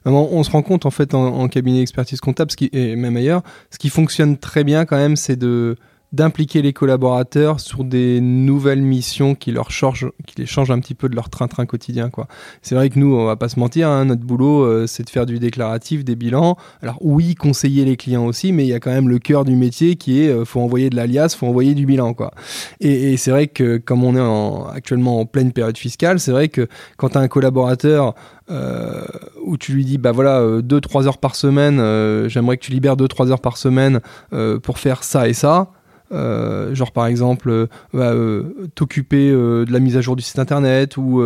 Speaker 2: Alors, on se rend compte en fait en, cabinet d'expertise comptable, ce qui, et même ailleurs, ce qui fonctionne très bien quand même, c'est de d'impliquer les collaborateurs sur des nouvelles missions qui leur changent, qui les changent un petit peu de leur train-train quotidien. quoi. C'est vrai que nous, on va pas se mentir, hein, notre boulot, euh, c'est de faire du déclaratif, des bilans. Alors oui, conseiller les clients aussi, mais il y a quand même le cœur du métier qui est, euh, faut envoyer de l'alias, faut envoyer du bilan, quoi. Et, c'est vrai que comme on est en- actuellement en pleine période fiscale, c'est vrai que quand tu as un collaborateur euh, où tu lui dis bah voilà 2-3 heures par semaine euh, j'aimerais que tu libères 2-3 heures par semaine euh, pour faire ça et ça euh, genre par exemple euh, bah, euh, t'occuper de la mise à jour du site internet ou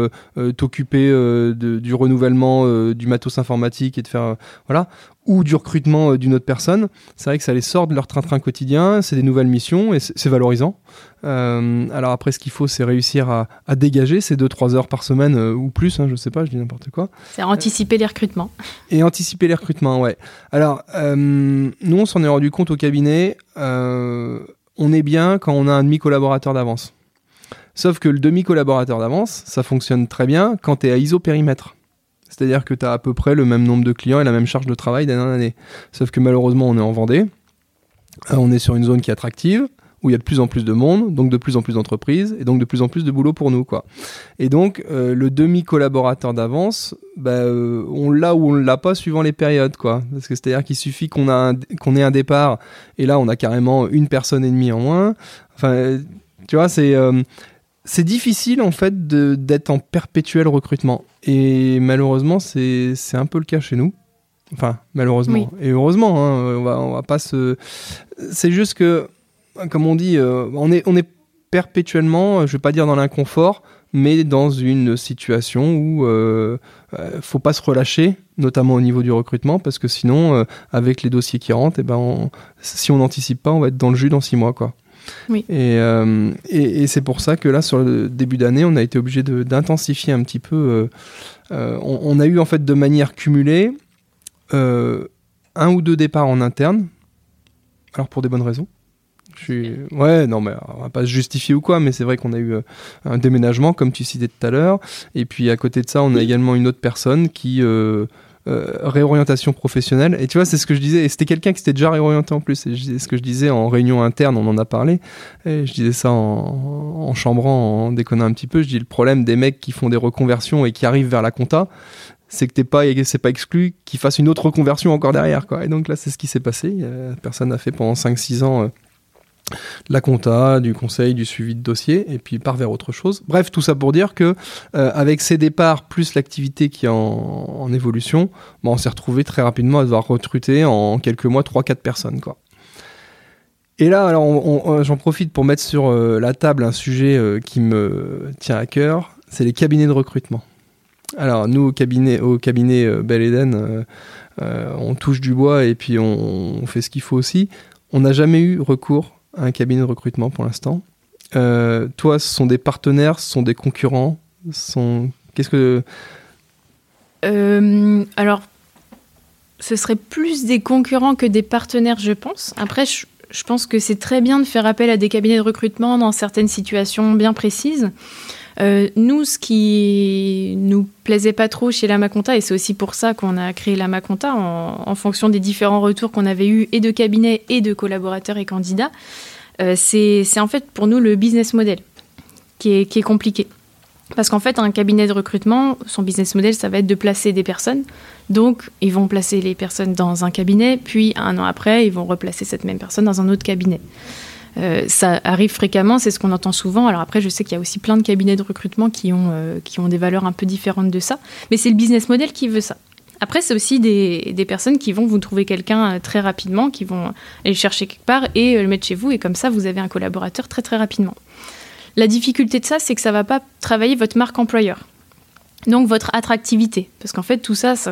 Speaker 2: t'occuper du renouvellement du matos informatique et de faire voilà ou du recrutement euh, d'une autre personne c'est vrai que ça les sort de leur train-train quotidien c'est des nouvelles missions et c'est valorisant euh, alors après, ce qu'il faut, c'est réussir à, à dégager ces 2-3 heures par semaine euh, ou plus, hein, je sais pas, je dis n'importe quoi.
Speaker 5: C'est anticiper les recrutements.
Speaker 2: Et anticiper les recrutements, ouais. Alors, nous, on s'en est rendu compte au cabinet, on est bien quand on a un demi-collaborateur d'avance. Sauf que le demi-collaborateur d'avance, ça fonctionne très bien quand tu es à isopérimètre. C'est-à-dire que tu as à peu près le même nombre de clients et la même charge de travail d'année en année. Sauf que malheureusement, on est en Vendée. Euh, on est sur une zone qui est attractive, où il y a de plus en plus de monde, donc de plus en plus d'entreprises, et donc de plus en plus de boulot pour nous. quoi. Et donc, euh, le demi-collaborateur d'avance, bah, euh, on l'a ou on ne l'a pas suivant les périodes. quoi. Parce que c'est-à-dire qu'il suffit qu'on qu'on ait un départ, et là, on a carrément une personne et demie en moins. Enfin, tu vois, c'est... c'est difficile en fait d'être en perpétuel recrutement. Et malheureusement, c'est un peu le cas chez nous. Enfin, malheureusement. Et heureusement, hein, on, va, on va pas se. C'est juste que, comme on dit, euh, on, est, on est perpétuellement, je vais pas dire dans l'inconfort, mais dans une situation où euh, euh, faut pas se relâcher, notamment au niveau du recrutement, parce que sinon, euh, avec les dossiers qui rentrent, eh ben on- si on n'anticipe pas, on va être dans le jus dans six mois. Quoi.
Speaker 5: Oui.
Speaker 2: Et, euh, et, et c'est pour ça que là, sur le début d'année, on a été obligé de- d'intensifier un petit peu. euh, euh, on, on a eu en fait de manière cumulée un ou deux départs en interne. Alors pour des bonnes raisons. Je suis... Ouais, non, mais on va pas se justifier ou quoi, mais c'est vrai qu'on a eu euh, un déménagement, comme tu citais tout à l'heure. Et puis à côté de ça, on a également une autre personne qui. euh, euh, réorientation professionnelle. Et tu vois, c'est ce que je disais. Et c'était quelqu'un qui s'était déjà réorienté en plus. Et je ce que je disais en réunion interne, on en a parlé. Et je disais ça en, en chambrant, en déconnant un petit peu. Je dis le problème des mecs qui font des reconversions et qui arrivent vers la compta, c'est que t'es pas, c'est pas exclu qu'ils fassent une autre reconversion encore derrière. Quoi. Et donc là, c'est ce qui s'est passé. Euh, Personne n'a fait pendant 5-6 ans. euh, la compta, du conseil, du suivi de dossier, et puis part vers autre chose. Bref, tout ça pour dire que euh, avec ces départs plus l'activité qui est en, évolution, on s'est retrouvé très rapidement à devoir recruter en quelques mois 3-4 personnes. Quoi. Et là, alors, j'en profite pour mettre sur la table un sujet qui me tient à cœur, c'est les cabinets de recrutement. Alors, nous, au cabinet, au cabinet Bel Eden, on touche du bois et puis on, fait ce qu'il faut aussi. On n'a jamais eu recours un cabinet de recrutement pour l'instant. toi, ce sont des partenaires, ce sont des concurrents, sont... Qu'est-ce que...
Speaker 5: alors, ce serait plus des concurrents que des partenaires, je pense. Après, je, pense que c'est très bien de faire appel à des cabinets de recrutement dans certaines situations bien précises. Euh, nous, ce qui nous plaisait pas trop chez la Maconta, et c'est aussi pour ça qu'on a créé la Maconta, en, fonction des différents retours qu'on avait eus et de cabinets et de collaborateurs et candidats, euh, c'est en fait pour nous le business model qui est, qui est compliqué. Parce qu'en fait, un cabinet de recrutement, son business model, ça va être de placer des personnes. Donc, ils vont placer les personnes dans un cabinet, puis un an après, ils vont replacer cette même personne dans un autre cabinet. Euh, ça arrive fréquemment, c'est ce qu'on entend souvent. Alors après, je sais qu'il y a aussi plein de cabinets de recrutement qui ont, euh, qui ont des valeurs un peu différentes de ça, mais c'est le business model qui veut ça. Après, c'est aussi des, des, personnes qui vont vous trouver quelqu'un euh, très rapidement, qui vont aller chercher quelque part et le mettre chez vous, et comme ça, vous avez un collaborateur très très rapidement. La difficulté de ça, c'est que ça ne va pas travailler votre marque employeur. Donc votre attractivité, parce qu'en fait tout ça, ça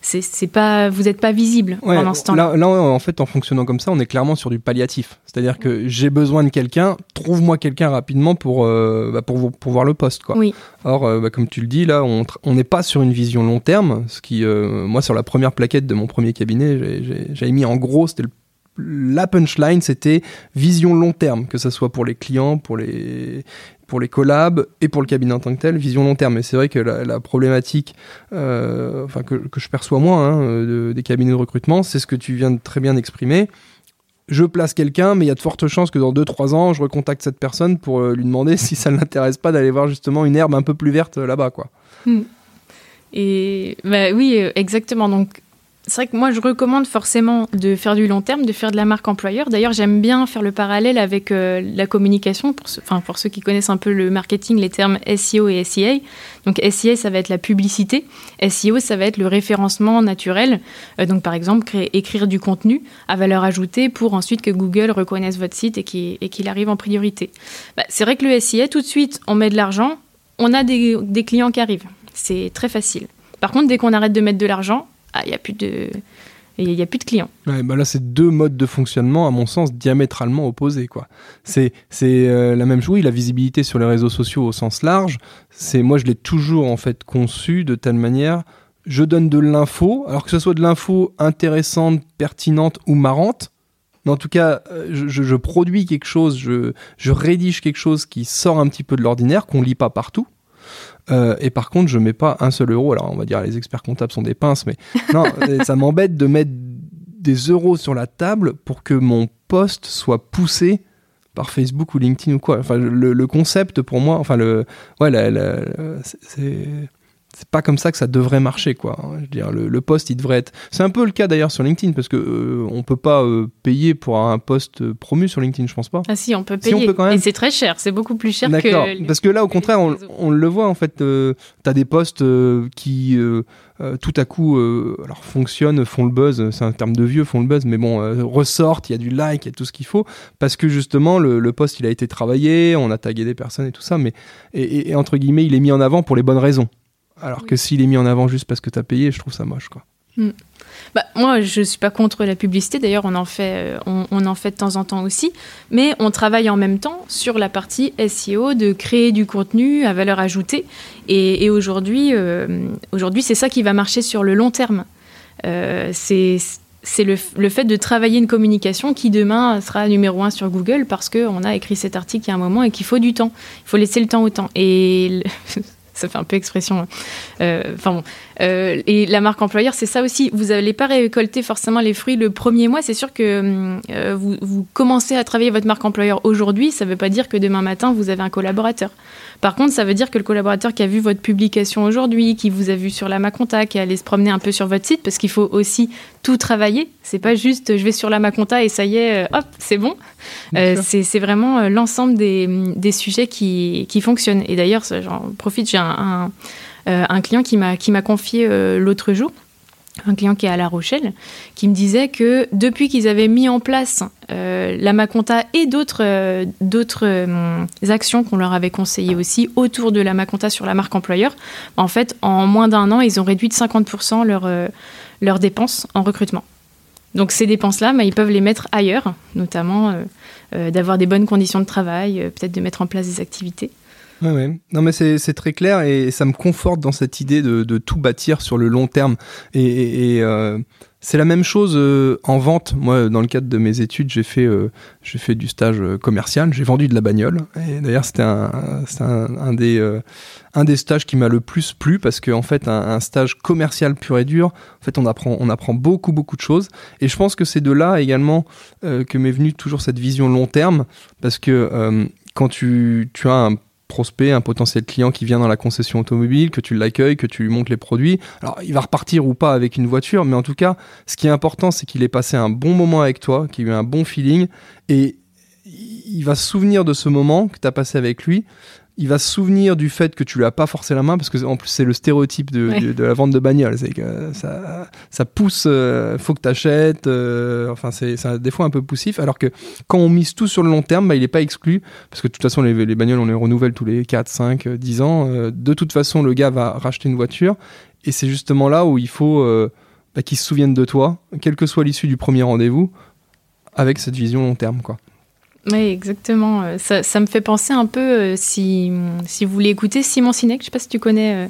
Speaker 5: c'est pas, vous n'êtes pas visible pendant ce temps-là.
Speaker 2: Là, en fait, en fonctionnant comme ça, on est clairement sur du palliatif. C'est-à-dire que j'ai besoin de quelqu'un, trouve-moi quelqu'un rapidement pour, euh, bah, pour, pour voir le poste. Quoi.
Speaker 5: Oui.
Speaker 2: Or, euh, bah, comme tu le dis, là, on n'est pas sur une vision long terme. Ce qui, euh, moi, sur la première plaquette de mon premier cabinet, j'avais mis en gros, c'était le la punchline, c'était vision long terme, que ce soit pour les clients, pour les, pour les collabs et pour le cabinet en tant que tel, vision long terme. Et c'est vrai que la, problématique euh, enfin, que, je perçois moi hein, des cabinets de recrutement, c'est ce que tu viens de très bien exprimer. Je place quelqu'un, mais il y a de fortes chances que dans 2-3 ans, je recontacte cette personne pour euh, lui demander si ça ne l'intéresse pas d'aller voir justement une herbe un peu plus verte euh, là-bas. quoi.
Speaker 5: Hmm. Et bah, oui, exactement. Donc c'est vrai que moi, je recommande forcément de faire du long terme, de faire de la marque employeur. D'ailleurs, j'aime bien faire le parallèle avec euh, la communication, pour, pour ceux qui connaissent un peu le marketing, les termes SEO et SEA. Donc, SEA, ça va être la publicité. SEO, ça va être le référencement naturel. Euh, donc, par exemple, créer, écrire du contenu à valeur ajoutée pour ensuite que Google reconnaisse votre site et qu'il arrive en priorité. Bah, c'est vrai que le SEA, tout de suite, on met de l'argent, on a des clients qui arrivent. C'est très facile. Par contre, dès qu'on arrête de mettre de l'argent, ah, il n'y a plus de il a plus de clients.
Speaker 2: bah là, c'est deux modes de fonctionnement, à mon sens, diamétralement opposés. Quoi. C'est, c'est euh, la même chose. Oui, la visibilité sur les réseaux sociaux au sens large, c'est moi, je l'ai toujours en fait conçu de telle manière. Je donne de l'info, alors que ce soit de l'info intéressante, pertinente ou marrante. Mais en tout cas, euh, je, je, produis quelque chose, je, je rédige quelque chose qui sort un petit peu de l'ordinaire, qu'on lit pas partout. Euh, et par contre, je mets pas un seul euro. Alors, on va dire les experts comptables sont des pinces, mais non, ça m'embête de mettre des euros sur la table pour que mon poste soit poussé par Facebook ou LinkedIn ou quoi. Enfin, le, concept pour moi, enfin le, ouais, c'est c'est pas comme ça que ça devrait marcher quoi. Je veux dire le, poste il devrait être. C'est un peu le cas d'ailleurs sur LinkedIn parce que euh, on peut pas euh, payer pour un poste promu sur LinkedIn, je pense pas.
Speaker 5: Ah si, on peut payer. Et c'est très cher, c'est beaucoup plus cher que.
Speaker 2: Parce que là au contraire on, le voit en fait. Euh, tu as des postes qui tout à coup alors fonctionnent, font le buzz. C'est un terme de vieux, font le buzz, mais bon ressortent. Il y a du like, il y a tout ce qu'il faut parce que justement le, le, poste il a été travaillé, on a tagué des personnes et tout ça, mais et entre guillemets il est mis en avant pour les bonnes raisons. Alors que s'il est mis en avant juste parce que tu as payé, je trouve ça moche. quoi.
Speaker 5: Hmm. Bah, moi, je ne suis pas contre la publicité. D'ailleurs, on, en fait, euh, on, en fait de temps en temps aussi. Mais on travaille en même temps sur la partie SEO, de créer du contenu à valeur ajoutée. Et, aujourd'hui, euh, aujourd'hui, c'est ça qui va marcher sur le long terme. Euh, c'est c'est le, le, fait de travailler une communication qui demain sera numéro un sur Google parce qu'on a écrit cet article il y a un moment et qu'il faut du temps. Il faut laisser le temps au temps. Et ça fait un peu expression. Hein. Euh. Euh, et la marque employeur, c'est ça aussi. Vous n'allez pas récolter forcément les fruits le premier mois. C'est sûr que euh, vous, vous, commencez à travailler votre marque employeur aujourd'hui. Ça ne veut pas dire que demain matin, vous avez un collaborateur. Par contre, ça veut dire que le collaborateur qui a vu votre publication aujourd'hui, qui vous a vu sur la Maconta, qui est allé se promener un peu sur votre site, parce qu'il faut aussi tout travailler. C'est pas juste je vais sur la Maconta et ça y est, hop, c'est bon. c'est vraiment l'ensemble des, des, sujets qui, qui fonctionnent. Et d'ailleurs, j'en profite, j'ai un, un, un, client qui m'a confié l'autre jour un client qui est à La Rochelle, qui me disait que depuis qu'ils avaient mis en place euh, la Maconta et d'autres euh, euh, actions qu'on leur avait conseillées aussi autour de la Maconta sur la marque employeur, en fait, en moins d'un an, ils ont réduit de 50% leurs leurs dépenses en recrutement. Donc ces dépenses-là, bah, ils peuvent les mettre ailleurs, notamment d'avoir des bonnes conditions de travail, peut-être de mettre en place des activités.
Speaker 2: Ouais, ouais. Non, mais c'est très clair et ça me conforte dans cette idée de, tout bâtir sur le long terme. Et, euh, c'est la même chose euh, en vente. Moi, dans le cadre de mes études, j'ai fait, euh, fait du stage commercial. J'ai vendu de la bagnole. Et d'ailleurs, c'était un, un, un, des, un des stages qui m'a le plus plu parce qu'en en fait, un, stage commercial pur et dur, en fait, on apprend, on apprend beaucoup, beaucoup de choses. Et je pense que c'est de là également que m'est venue toujours cette vision long terme parce que quand tu, tu as un prospect, un potentiel client qui vient dans la concession automobile, que tu l'accueilles, que tu lui montres les produits. Alors, il va repartir ou pas avec une voiture, mais en tout cas, ce qui est important, c'est qu'il ait passé un bon moment avec toi, qu'il ait eu un bon feeling, et il va se souvenir de ce moment que tu as passé avec lui, il va se souvenir du fait que tu lui as pas forcé la main parce que en plus c'est le stéréotype de, de, la vente de bagnole c'est que ça, ça pousse euh, faut que tu achètes euh, enfin c'est des fois un peu poussif alors que quand on mise tout sur le long terme bah, il n'est pas exclu parce que de toute façon les, les, bagnoles on les renouvelle tous les 4 5 10 ans euh, de toute façon le gars va racheter une voiture et c'est justement là où il faut bah, qu'il se souvienne de toi quelle que soit l'issue du premier rendez-vous avec cette vision long terme quoi
Speaker 5: oui, exactement. Euh, ça, ça, me fait penser un peu, euh, si, si vous voulez écouter, Simon Sinek, je ne sais pas si tu connais. Euh,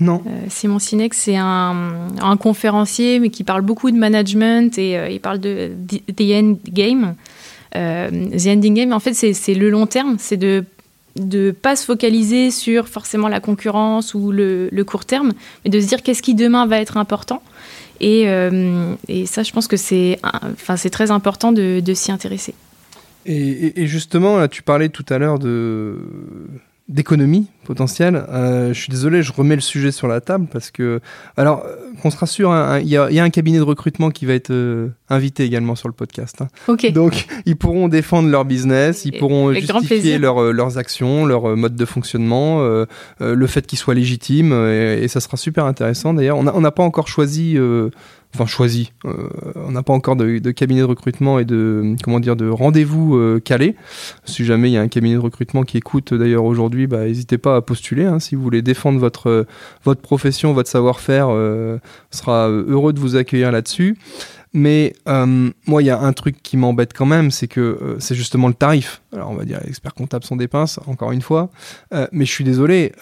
Speaker 2: non.
Speaker 5: Simon Sinek, c'est un, un, conférencier, mais qui parle beaucoup de management et il parle de The, End Game. the Ending Game, en fait, c'est le long terme, c'est de ne pas se focaliser sur forcément la concurrence ou le, le court terme, mais de se dire qu'est-ce qui demain va être important. Et, et ça, je pense que c'est enfin, très important de, de s'y intéresser.
Speaker 2: Et, justement, là, tu parlais tout à l'heure de d'économie potentielle. Euh, je suis désolé, je remets le sujet sur la table parce que, alors, euh, qu'on se rassure, hein, il y, a un cabinet de recrutement qui va être euh, invité également sur le podcast. Hein. Donc, ils pourront défendre leur business, ils pourront justifier leurs actions, leur mode de fonctionnement, le fait qu'ils soient légitimes, et, ça sera super intéressant. D'ailleurs, on n'a pas encore choisi enfin choisi. Euh, on n'a pas encore de, cabinet de recrutement et de comment de rendez-vous euh, calé. Si jamais il y a un cabinet de recrutement qui écoute d'ailleurs aujourd'hui, bah, n'hésitez pas à postuler. Hein. si vous voulez défendre votre profession, votre savoir-faire, euh, sera heureux de vous accueillir là-dessus. Mais moi, il y a un truc qui m'embête quand même, c'est que c'est justement le tarif. Alors, on va dire, les experts comptables sont des pinces, encore une fois. mais je suis désolé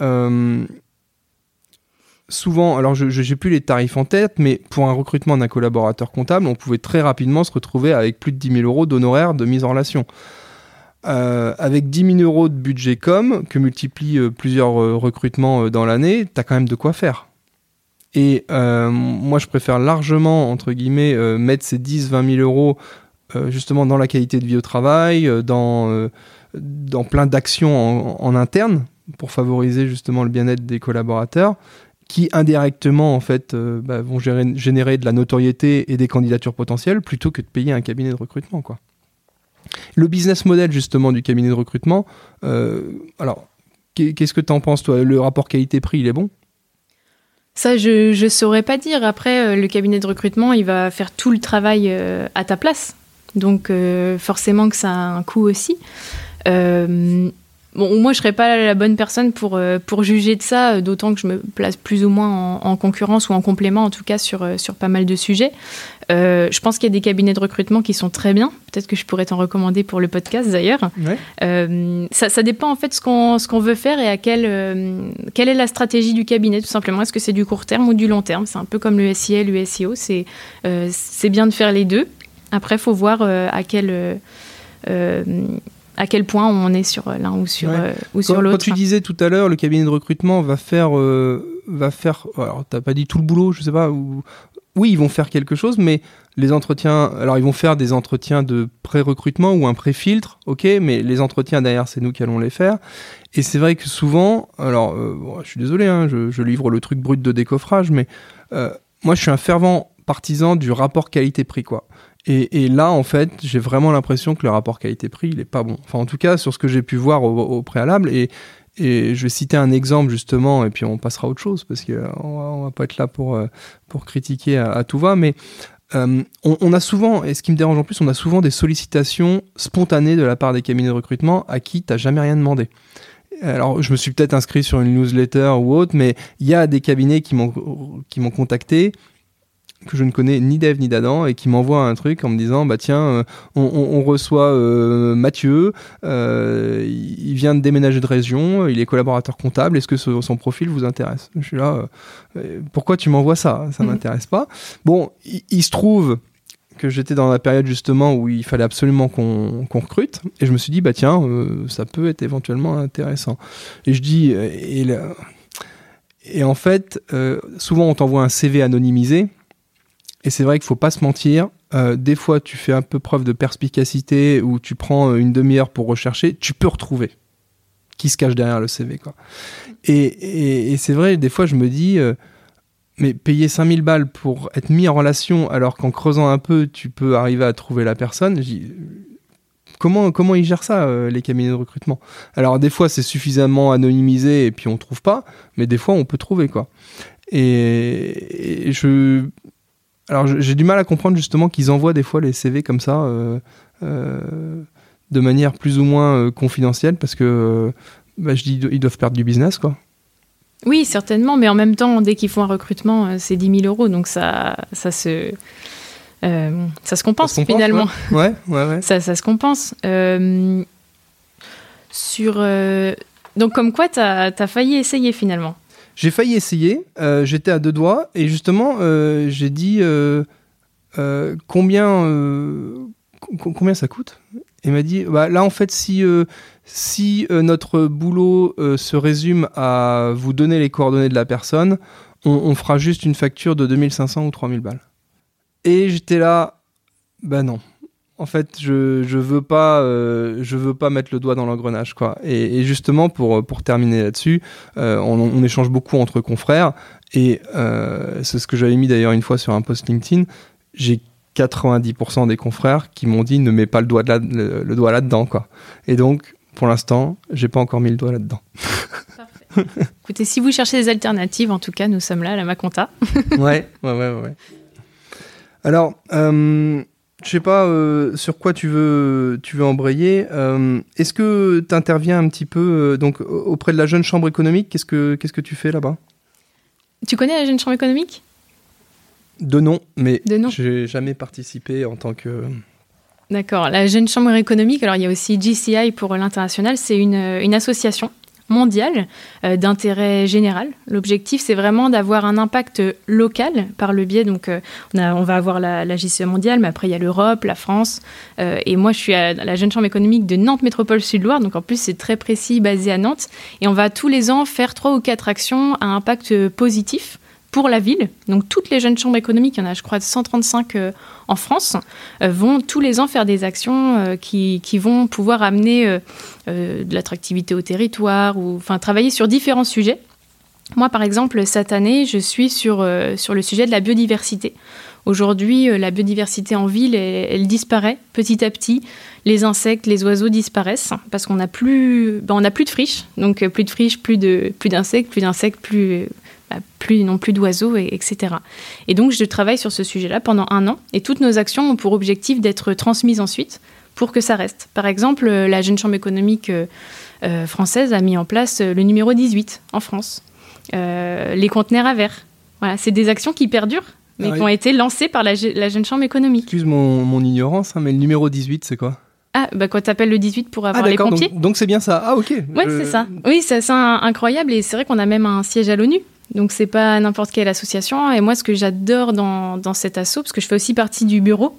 Speaker 2: souvent, alors je n'ai plus les tarifs en tête, mais pour un recrutement d'un collaborateur comptable, on pouvait très rapidement se retrouver avec plus de 10 000 euros d'honoraires de mise en relation. Euh, avec 10 000 euros de budget com, que multiplie euh, plusieurs euh, recrutements dans l'année, tu as quand même de quoi faire. Et moi, je préfère largement, entre guillemets, mettre ces 10-20 000 euros justement dans la qualité de vie au travail, dans, dans plein d'actions en interne pour favoriser justement le bien-être des collaborateurs qui indirectement en fait euh, bah, vont générer de la notoriété et des candidatures potentielles plutôt que de payer un cabinet de recrutement quoi. Le business model justement du cabinet de recrutement, euh, alors qu'est-ce que tu en penses toi? Le rapport qualité-prix il est bon?
Speaker 5: Ça, je ne saurais pas dire. Après, euh, le cabinet de recrutement, il va faire tout le travail à ta place. Donc, forcément que ça a un coût aussi. Bon, moi, je serais pas la bonne personne pour, euh, pour juger de ça, euh, d'autant que je me place plus ou moins en, concurrence ou en complément, en tout cas, sur, euh, sur pas mal de sujets. je pense qu'il y a des cabinets de recrutement qui sont très bien. Peut-être que je pourrais t'en recommander pour le podcast, d'ailleurs. ça, ça, dépend, en fait, de ce qu'on ce qu'on veut faire et à quelle, quelle est la stratégie du cabinet, tout simplement. Est-ce que c'est du court terme ou du long terme? C'est un peu comme le SIL, le SEO. C'est c'est bien de faire les deux. Après, il faut voir à quel à quel point on est sur l'un ou sur, euh, ou sur l'autre.
Speaker 2: Quand tu disais tout à l'heure, le cabinet de recrutement va faire, euh, va faire, alors t'as pas dit tout le boulot, je sais pas, ou, oui, ils vont faire quelque chose, mais les entretiens, alors ils vont faire des entretiens de pré-recrutement ou un pré-filtre, ok, mais les entretiens derrière, c'est nous qui allons les faire. Et c'est vrai que souvent, alors, euh, je suis désolé, hein, je, je, livre le truc brut de décoffrage, mais moi, je suis un fervent partisan du rapport qualité-prix, quoi. Et, là, en fait, j'ai vraiment l'impression que le rapport qualité-prix, il est pas bon. Enfin, en tout cas, sur ce que j'ai pu voir au, préalable. Et, je vais citer un exemple justement, et puis on passera à autre chose, parce qu'on on va pas être là pour, pour critiquer à, tout va, mais on, on, a souvent, et ce qui me dérange en plus, on a souvent des sollicitations spontanées de la part des cabinets de recrutement à qui tu n'as jamais rien demandé alors je me suis peut-être inscrit sur une newsletter ou autre, mais il y a des cabinets qui m'ont contacté que je ne connais ni d'Eve ni d'Adam et qui m'envoient un truc en me disant bah tiens euh, on, reçoit euh, Mathieu euh, il vient de déménager de région il est collaborateur comptable est-ce que son profil vous intéresse? Je suis là pourquoi tu m'envoies ça? Ça mhm. m'intéresse pas. Bon il, se trouve que j'étais dans la période justement où il fallait absolument qu'on recrute et je me suis dit bah tiens ça peut être éventuellement intéressant. Et je dis et, et en fait souvent on t'envoie un CV anonymisé et c'est vrai qu'il faut pas se mentir des fois tu fais un peu preuve de perspicacité ou tu prends une demi-heure pour rechercher tu peux retrouver qui se cache derrière le CV quoi et, c'est vrai des fois je me dis mais payer 5000 balles pour être mis en relation alors qu'en creusant un peu, tu peux arriver à trouver la personne, comment, comment ils gèrent ça, euh, les cabinets de recrutement? Alors, des fois, c'est suffisamment anonymisé et puis on trouve pas, mais des fois, on peut trouver, quoi. Et, je. Alors, j'ai du mal à comprendre justement qu'ils envoient des fois les CV comme ça, euh, euh, de manière plus ou moins confidentielle, parce que bah, je dis, ils doivent perdre du business, quoi.
Speaker 5: Oui, certainement, mais en même temps, dès qu'ils font un recrutement, euh, c'est 10 000 euros, donc ça, ça se... Euh, ça se compense, finalement.
Speaker 2: Ouais, ouais, ouais.
Speaker 5: ça, ça, se compense. Euh, sur, donc, comme quoi, tu as, failli essayer finalement
Speaker 2: J'ai failli essayer. J'étais à deux doigts. Et justement, j'ai dit combien, combien ça coûte? Il m'a dit bah, là, en fait, si, si euh, notre boulot euh, se résume à vous donner les coordonnées de la personne, on, fera juste une facture de 2500 ou 3000 balles. Et j'étais là, bah non. En fait, je, je veux pas euh, je veux pas mettre le doigt dans l'engrenage quoi. Et, justement pour pour terminer là-dessus, on, échange beaucoup entre confrères et c'est ce que j'avais mis d'ailleurs une fois sur un post LinkedIn. J'ai 90% des confrères qui m'ont dit ne mets pas le doigt, de le, le, doigt là-dedans quoi. Et donc pour l'instant, j'ai pas encore mis le doigt là-dedans.
Speaker 5: Parfait. Écoutez, si vous cherchez des alternatives, en tout cas, nous sommes là à la Maconta.
Speaker 2: ouais, ouais, ouais, ouais. Alors, euh, je sais pas euh, sur quoi tu veux, tu veux embrayer. Euh, est-ce que tu interviens un petit peu euh, donc auprès de la jeune chambre économique? Qu'est-ce que qu'est-ce que tu fais là-bas?
Speaker 5: Tu connais la jeune chambre économique?
Speaker 2: De nom, mais je n'ai jamais participé en tant que
Speaker 5: D'accord. La Jeune Chambre économique, alors il y a aussi GCI pour l'international, c'est une, une, association mondiale euh, d'intérêt général. L'objectif, c'est vraiment d'avoir un impact local par le biais, donc euh, on, va avoir la, la, GCI mondiale, mais après il y a l'Europe, la France, euh, et moi je suis à la Jeune Chambre économique de Nantes Métropole Sud-Loire, donc en plus c'est très précis, basé à Nantes, et on va tous les ans faire trois ou quatre actions à impact positif pour la ville. Donc toutes les jeunes chambres économiques, il y en a je crois 135 euh, en France, euh, vont tous les ans faire des actions euh, qui, vont pouvoir amener de l'attractivité au territoire, ou enfin travailler sur différents sujets. Moi par exemple, cette année, je suis sur, sur le sujet de la biodiversité. Aujourd'hui, la biodiversité en ville, elle, disparaît petit à petit. Les insectes, les oiseaux disparaissent parce qu'on n'a plus, ben, plus de friches. Donc plus de friches, plus de plus d'insectes, plus d'insectes, plus plus non plus d'oiseaux, et, etc. Et donc je travaille sur ce sujet-là pendant un an, et toutes nos actions ont pour objectif d'être transmises ensuite pour que ça reste. Par exemple, la Jeune Chambre économique euh, euh, française a mis en place euh, le numéro 18 en France, les conteneurs à verre. Voilà, c'est des actions qui perdurent, mais ah qui ont été lancées par la, Jeune Chambre économique.
Speaker 2: Excuse mon, ignorance, hein, mais le numéro 18, c'est quoi?
Speaker 5: Ah, bah quand t'appelles le 18 pour avoir ah, les pompiers.
Speaker 2: Donc c'est bien ça. Ah, ok.
Speaker 5: Ouais, c'est ça. Oui, c'est incroyable et c'est vrai qu'on a même un siège à l'ONU donc c'est pas n'importe quelle association. Et moi, ce que j'adore dans, dans cet asso, parce que je fais aussi partie du bureau.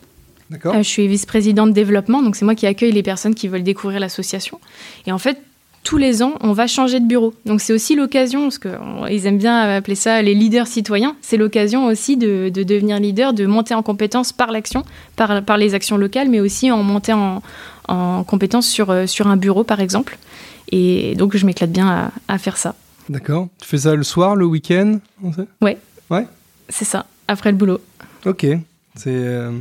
Speaker 5: Euh, je suis vice-présidente de développement, donc c'est moi qui accueille les personnes qui veulent découvrir l'association. Et en fait, tous les ans, on va changer de bureau. Donc c'est aussi l'occasion, parce qu'ils aiment bien appeler ça les leaders citoyens, c'est l'occasion aussi de, de, devenir leader, de monter en compétence par l'action, par, par les actions locales, mais aussi en monter en, en compétence sur, euh, sur un bureau, par exemple. Et donc je m'éclate bien à, à faire ça.
Speaker 2: D'accord. Tu fais ça le soir, le week-end
Speaker 5: Ouais.
Speaker 2: Ouais?
Speaker 5: C'est ça, après le boulot.
Speaker 2: Ok. C'est. Euh,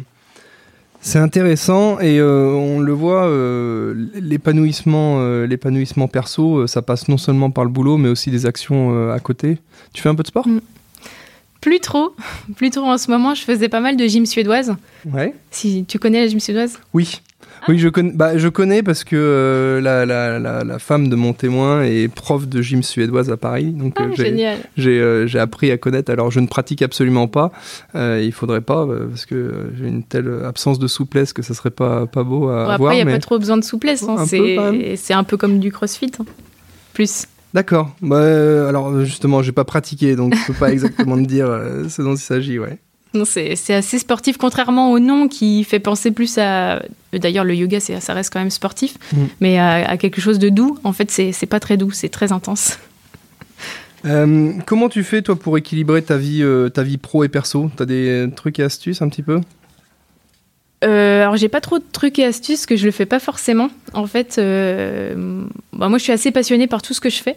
Speaker 2: C'est intéressant et euh, on le voit, euh, l'épanouissement, euh, l'épanouissement perso, ça passe non seulement par le boulot, mais aussi des actions à côté. Tu fais un peu de sport?
Speaker 5: Mm. Plus trop, plus trop en ce moment. Je faisais pas mal de gym suédoise.
Speaker 2: Ouais.
Speaker 5: Si tu connais la gym suédoise?
Speaker 2: Oui. Oui, je connais, bah, je connais parce que euh, la, la, la, femme de mon témoin est prof de gym suédoise à Paris. Donc,
Speaker 5: ah,
Speaker 2: euh, euh, j'ai appris à connaître. Alors, je ne pratique absolument pas. il faudrait pas parce que j'ai une telle absence de souplesse que ça serait pas, pas beau à
Speaker 5: voir.
Speaker 2: Après,
Speaker 5: il n'y a pas trop besoin de souplesse. Hein. C'est un peu comme du crossfit. Hein. Plus.
Speaker 2: D'accord. Bah, alors, justement, j'ai pas pratiqué, donc je peux pas exactement te dire ce dont il s'agit. Ouais.
Speaker 5: Non, c'est assez sportif, contrairement au nom qui fait penser plus à. D'ailleurs, le yoga, ça reste quand même sportif, mm. mais à, quelque chose de doux. En fait, c'est pas très doux, c'est très intense.
Speaker 2: Euh, comment tu fais, toi, pour équilibrer ta vie, euh, ta vie pro et perso? T'as des trucs et astuces un petit peu?
Speaker 5: Euh, alors j'ai pas trop de trucs et astuces que je le fais pas forcément. En fait, bah, moi je suis assez passionnée par tout ce que je fais.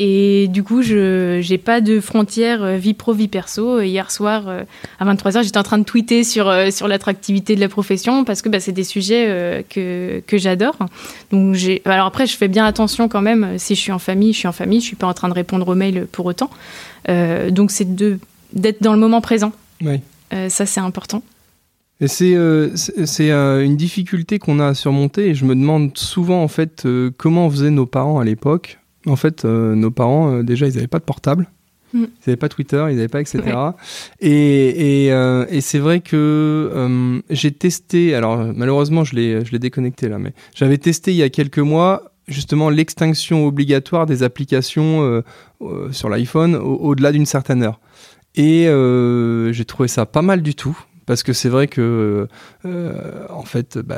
Speaker 5: Et du coup, je n'ai pas de frontière euh, vie pro, vie perso. Hier soir, euh, à 23h, j'étais en train de tweeter sur, euh, sur l'attractivité de la profession parce que bah, c'est des sujets que, que j'adore. Donc, Alors après, je fais bien attention quand même. Si je suis en famille, je suis en famille. Je ne suis pas en train de répondre aux mails pour autant. donc, c'est d'être dans le moment présent.
Speaker 2: Oui.
Speaker 5: ça, c'est important.
Speaker 2: Et c'est c'est une difficulté qu'on a à surmonter et je me demande souvent en fait comment faisaient nos parents à l'époque en fait, euh, nos parents, euh, déjà, ils n'avaient pas de portable. Mm. Ils n'avaient pas Twitter, ils n'avaient pas etc. Et, euh, et, c'est vrai que j'ai testé, alors malheureusement je l'ai, je l'ai déconnecté là, mais j'avais testé il y a quelques mois justement l'extinction obligatoire des applications sur l'iPhone au-delà d'une certaine heure. Et j'ai trouvé ça pas mal du tout parce que c'est vrai que euh, en fait bah,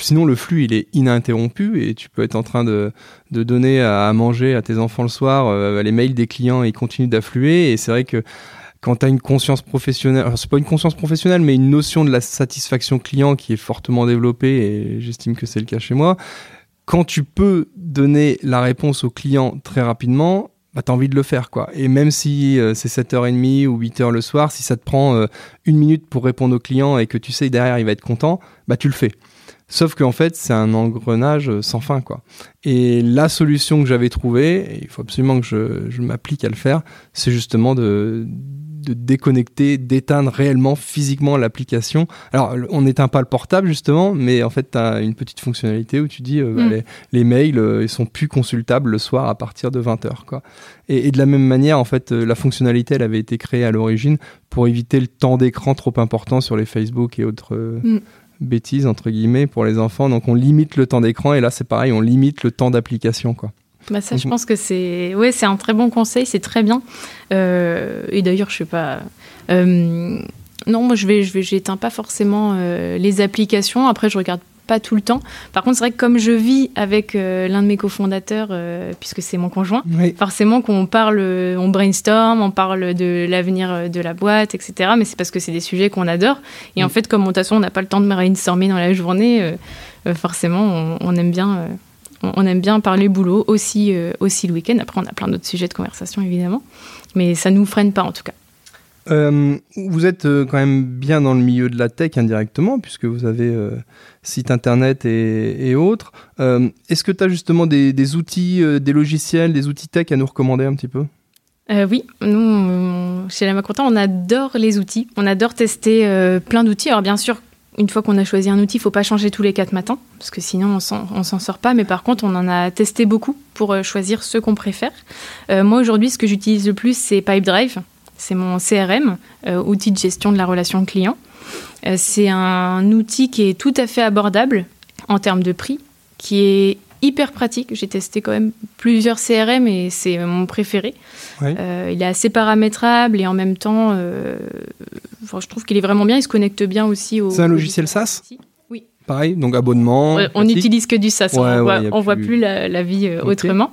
Speaker 2: sinon le flux il est ininterrompu et tu peux être en train de, de donner à, manger à tes enfants le soir euh, les mails des clients ils continuent d'affluer. Et c'est vrai que quand tu as une conscience professionnelle, c'est pas une conscience professionnelle, mais une notion de la satisfaction client qui est fortement développée, et j'estime que c'est le cas chez moi, quand tu peux donner la réponse au client très rapidement, bah, tu as envie de le faire. quoi. Et même si euh, c'est 7h30 ou 8h le soir, si ça te prend euh, une minute pour répondre au client et que tu sais derrière il va être content, bah tu le fais. Sauf qu'en fait, c'est un engrenage euh, sans fin. quoi. Et la solution que j'avais trouvée, il faut absolument que je, je m'applique à le faire, c'est justement de, de déconnecter, d'éteindre réellement physiquement l'application. Alors, on n'éteint pas le portable justement, mais en fait, tu as une petite fonctionnalité où tu dis euh, bah, mm. les, mails, euh, ils sont plus consultables le soir à partir de 20h. Quoi. Et, de la même manière, en fait, euh, la fonctionnalité, elle avait été créée à l'origine pour éviter le temps d'écran trop important sur les Facebook et autres. Mm. bêtises entre guillemets pour les enfants donc on limite le temps d'écran et là c'est pareil on limite le temps d'application quoi
Speaker 5: bah ça, je mhm. pense que c'est ouais, c'est un très bon conseil, c'est très bien. Euh, et d'ailleurs, je sais pas. Euh, non, moi, je vais, je vais, j'éteins pas forcément euh, les applications. Après, je regarde pas tout le temps. Par contre, c'est vrai que comme je vis avec l'un de mes cofondateurs, puisque c'est mon conjoint, forcément qu'on parle, on brainstorm, on parle de l'avenir de la boîte, etc. Mais c'est parce que c'est des sujets qu'on adore. Et en fait, comme de toute façon, on n'a pas le temps de brainstormer dans la journée, forcément, on, on aime bien on aime bien parler boulot aussi, euh, aussi le week-end. Après, on a plein d'autres sujets de conversation, évidemment. Mais ça ne nous freine pas, en tout cas.
Speaker 2: Euh, vous êtes euh, quand même bien dans le milieu de la tech indirectement, puisque vous avez site internet et, autres. Est-ce que tu as justement des, outils, des logiciels, des outils tech à nous recommander un petit peu?
Speaker 5: Oui, nous, chez la Maconta, on adore les outils. On adore tester plein d'outils. Alors, bien sûr, une fois qu'on a choisi un outil, il ne faut pas changer tous les quatre matins, parce que sinon on ne s'en sort pas. Mais par contre, on en a testé beaucoup pour euh, choisir ceux qu'on préfère. Euh, moi, aujourd'hui, ce que j'utilise le plus, c'est Pipedrive. C'est mon CRM, euh, outil de gestion de la relation client. c'est un outil qui est tout à fait abordable en termes de prix, qui est hyper pratique. J'ai testé quand même plusieurs CRM et c'est mon préféré. Euh, il est assez paramétrable et en même temps, euh, je trouve qu'il est vraiment bien. Il se connecte bien aussi au.
Speaker 2: C'est un logiciel SaaS
Speaker 5: Oui.
Speaker 2: Pareil, donc abonnement.
Speaker 5: on n'utilise que du SaaS. on voit, voit plus la, vie euh, autrement.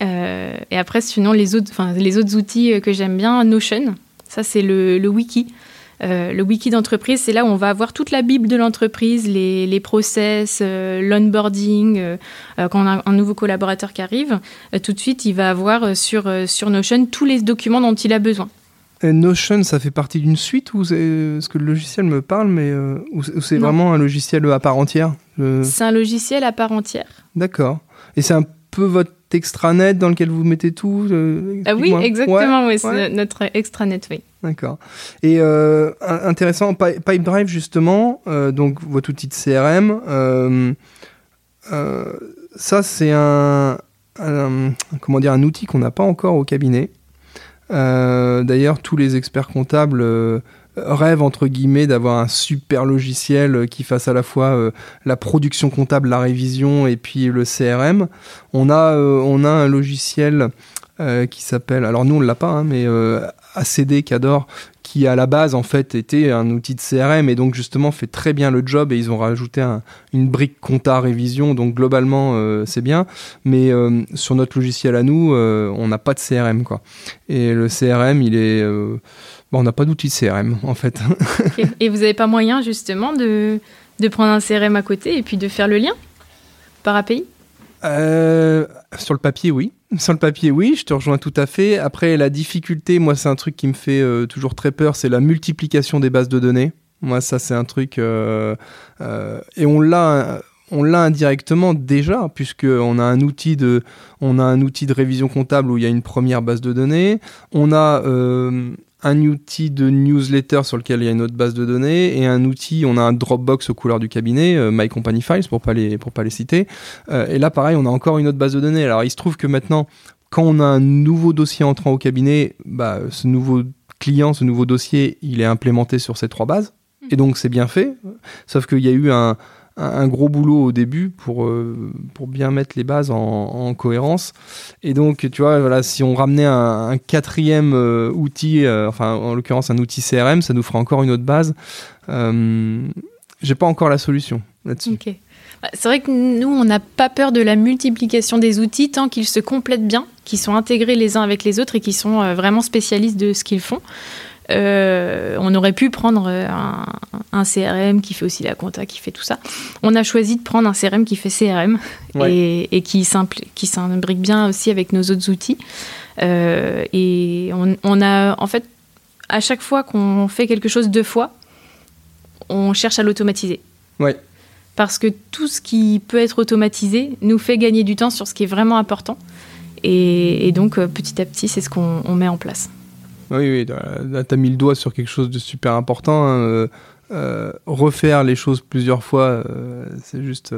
Speaker 5: et après, sinon, les autres, les autres outils que j'aime bien, Notion. Ça, c'est le, le wiki. Euh, le wiki d'entreprise, c'est là où on va avoir toute la bible de l'entreprise, les, process, euh, l'onboarding. Euh, quand on a un nouveau collaborateur qui arrive, tout de suite, il va avoir sur, sur Notion tous les documents dont il a besoin.
Speaker 2: Notion, ça fait partie d'une suite ou ce que le logiciel me parle, mais ou c'est vraiment un logiciel à part entière
Speaker 5: C'est un logiciel à part entière.
Speaker 2: D'accord. Et c'est un peu votre extranet dans lequel vous mettez tout
Speaker 5: ah Oui, exactement, oui, c'est notre extranet, oui.
Speaker 2: D'accord. Et euh, intéressant, Pipedrive justement, euh, donc votre outil de CRM, euh, ça c'est un, comment dire un outil qu'on n'a pas encore au cabinet. D'ailleurs, tous les experts comptables rêvent entre guillemets d'avoir un super logiciel qui fasse à la fois la production comptable, la révision et puis le CRM. On a, on a un logiciel qui s'appelle, alors nous on l'a pas, hein, mais ACD Cador qui à la base en fait était un outil de CRM et donc justement fait très bien le job et ils ont rajouté une brique compta révision. Donc globalement euh, c'est bien. Mais euh, sur notre logiciel à nous euh, on n'a pas de CRM quoi. Et le CRM il est bon, on n'a pas d'outil de CRM en fait.
Speaker 5: Et vous n'avez pas moyen justement de, de prendre un CRM à côté et puis de faire le lien par API
Speaker 2: sur le papier oui sur le papier, oui, je te rejoins tout à fait. Après, la difficulté, moi, c'est un truc qui me fait euh, toujours très peur, c'est la multiplication des bases de données. Moi, ça, c'est un truc. Euh, euh, et on l'a. On l'a indirectement déjà, puisqu'on a un outil de, a un outil de révision comptable où il y a une première base de données. On a un outil de newsletter sur lequel il y a une autre base de données et un outil, on a un Dropbox aux couleurs du cabinet, euh, My Company Files pour pas les pour pas les citer. Euh, et là, pareil, on a encore une autre base de données. Alors, il se trouve que maintenant, quand on a un nouveau dossier entrant au cabinet, bah, ce nouveau client, ce nouveau dossier, il est implémenté sur ces trois bases. Et donc, c'est bien fait. Sauf qu'il y a eu un, un, gros boulot au début pour, euh, pour bien mettre les bases en, cohérence. Et donc, tu vois, voilà, si on ramenait un, quatrième euh, outil, euh, enfin, en l'occurrence, un outil CRM, ça nous fera encore une autre base. J'ai pas encore la solution là-dessus.
Speaker 5: Bah, c'est vrai que nous, on n'a pas peur de la multiplication des outils tant qu'ils se complètent bien, qu'ils sont intégrés les uns avec les autres et qu'ils sont vraiment spécialistes de ce qu'ils font. Euh, on aurait pu prendre euh, un, CRM qui fait aussi la compta, qui fait tout ça. On a choisi de prendre un CRM qui fait CRM et, qui s'imbrique bien aussi avec nos autres outils. Euh, et on, a, en fait, à chaque fois qu'on fait quelque chose deux fois, on cherche à l'automatiser.
Speaker 2: Ouais.
Speaker 5: Parce que tout ce qui peut être automatisé nous fait gagner du temps sur ce qui est vraiment important. et donc, petit à petit, c'est ce qu'on met en place.
Speaker 2: Oui, oui, là, tu as mis le doigt sur quelque chose de super important. Hein, euh, euh, refaire les choses plusieurs fois, euh, c'est juste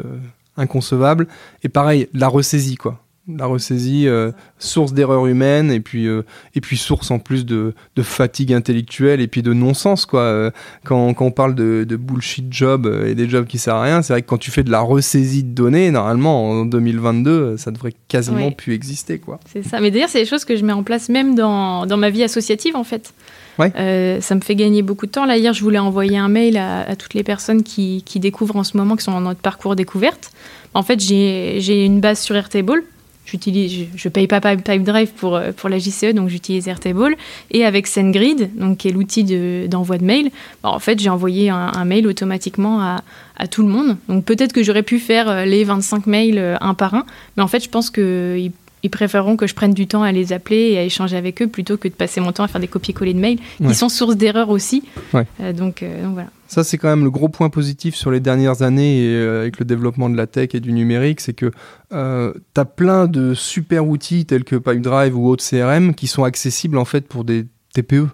Speaker 2: inconcevable. Et pareil, la ressaisie, quoi la ressaisie, euh, source d'erreur humaine et puis, euh, et puis source en plus de, fatigue intellectuelle et puis de non-sens. quoi. Euh, quand, quand, on parle de, bullshit job et des jobs qui servent à rien, c'est vrai que quand tu fais de la ressaisie de données, normalement en 2022, ça devrait quasiment plus exister. quoi.
Speaker 5: C'est ça. Mais d'ailleurs, c'est des choses que je mets en place même dans, dans ma vie associative en fait. ça me fait gagner beaucoup de temps. Là, hier, je voulais envoyer un mail à, toutes les personnes qui, qui, découvrent en ce moment, qui sont dans notre parcours découverte. En fait, j'ai une base sur Airtable J'utilise, je, ne paye pas Pipedrive pour, euh, pour la JCE, donc j'utilise Airtable. Et avec SendGrid, donc, qui est l'outil d'envoi de, mail, bah, en fait, j'ai envoyé un, mail automatiquement à, à, tout le monde. Donc peut-être que j'aurais pu faire euh, les 25 mails euh, un par un, mais en fait, je pense qu'ils ils préféreront que je prenne du temps à les appeler et à échanger avec eux plutôt que de passer mon temps à faire des copier-coller de mails. Ils sont source d'erreurs aussi. donc, donc voilà.
Speaker 2: Ça, c'est quand même le gros point positif sur les dernières années et, euh, avec le développement de la tech et du numérique, c'est que euh, tu as plein de super outils tels que Pipedrive ou autres CRM qui sont accessibles en fait pour des TPE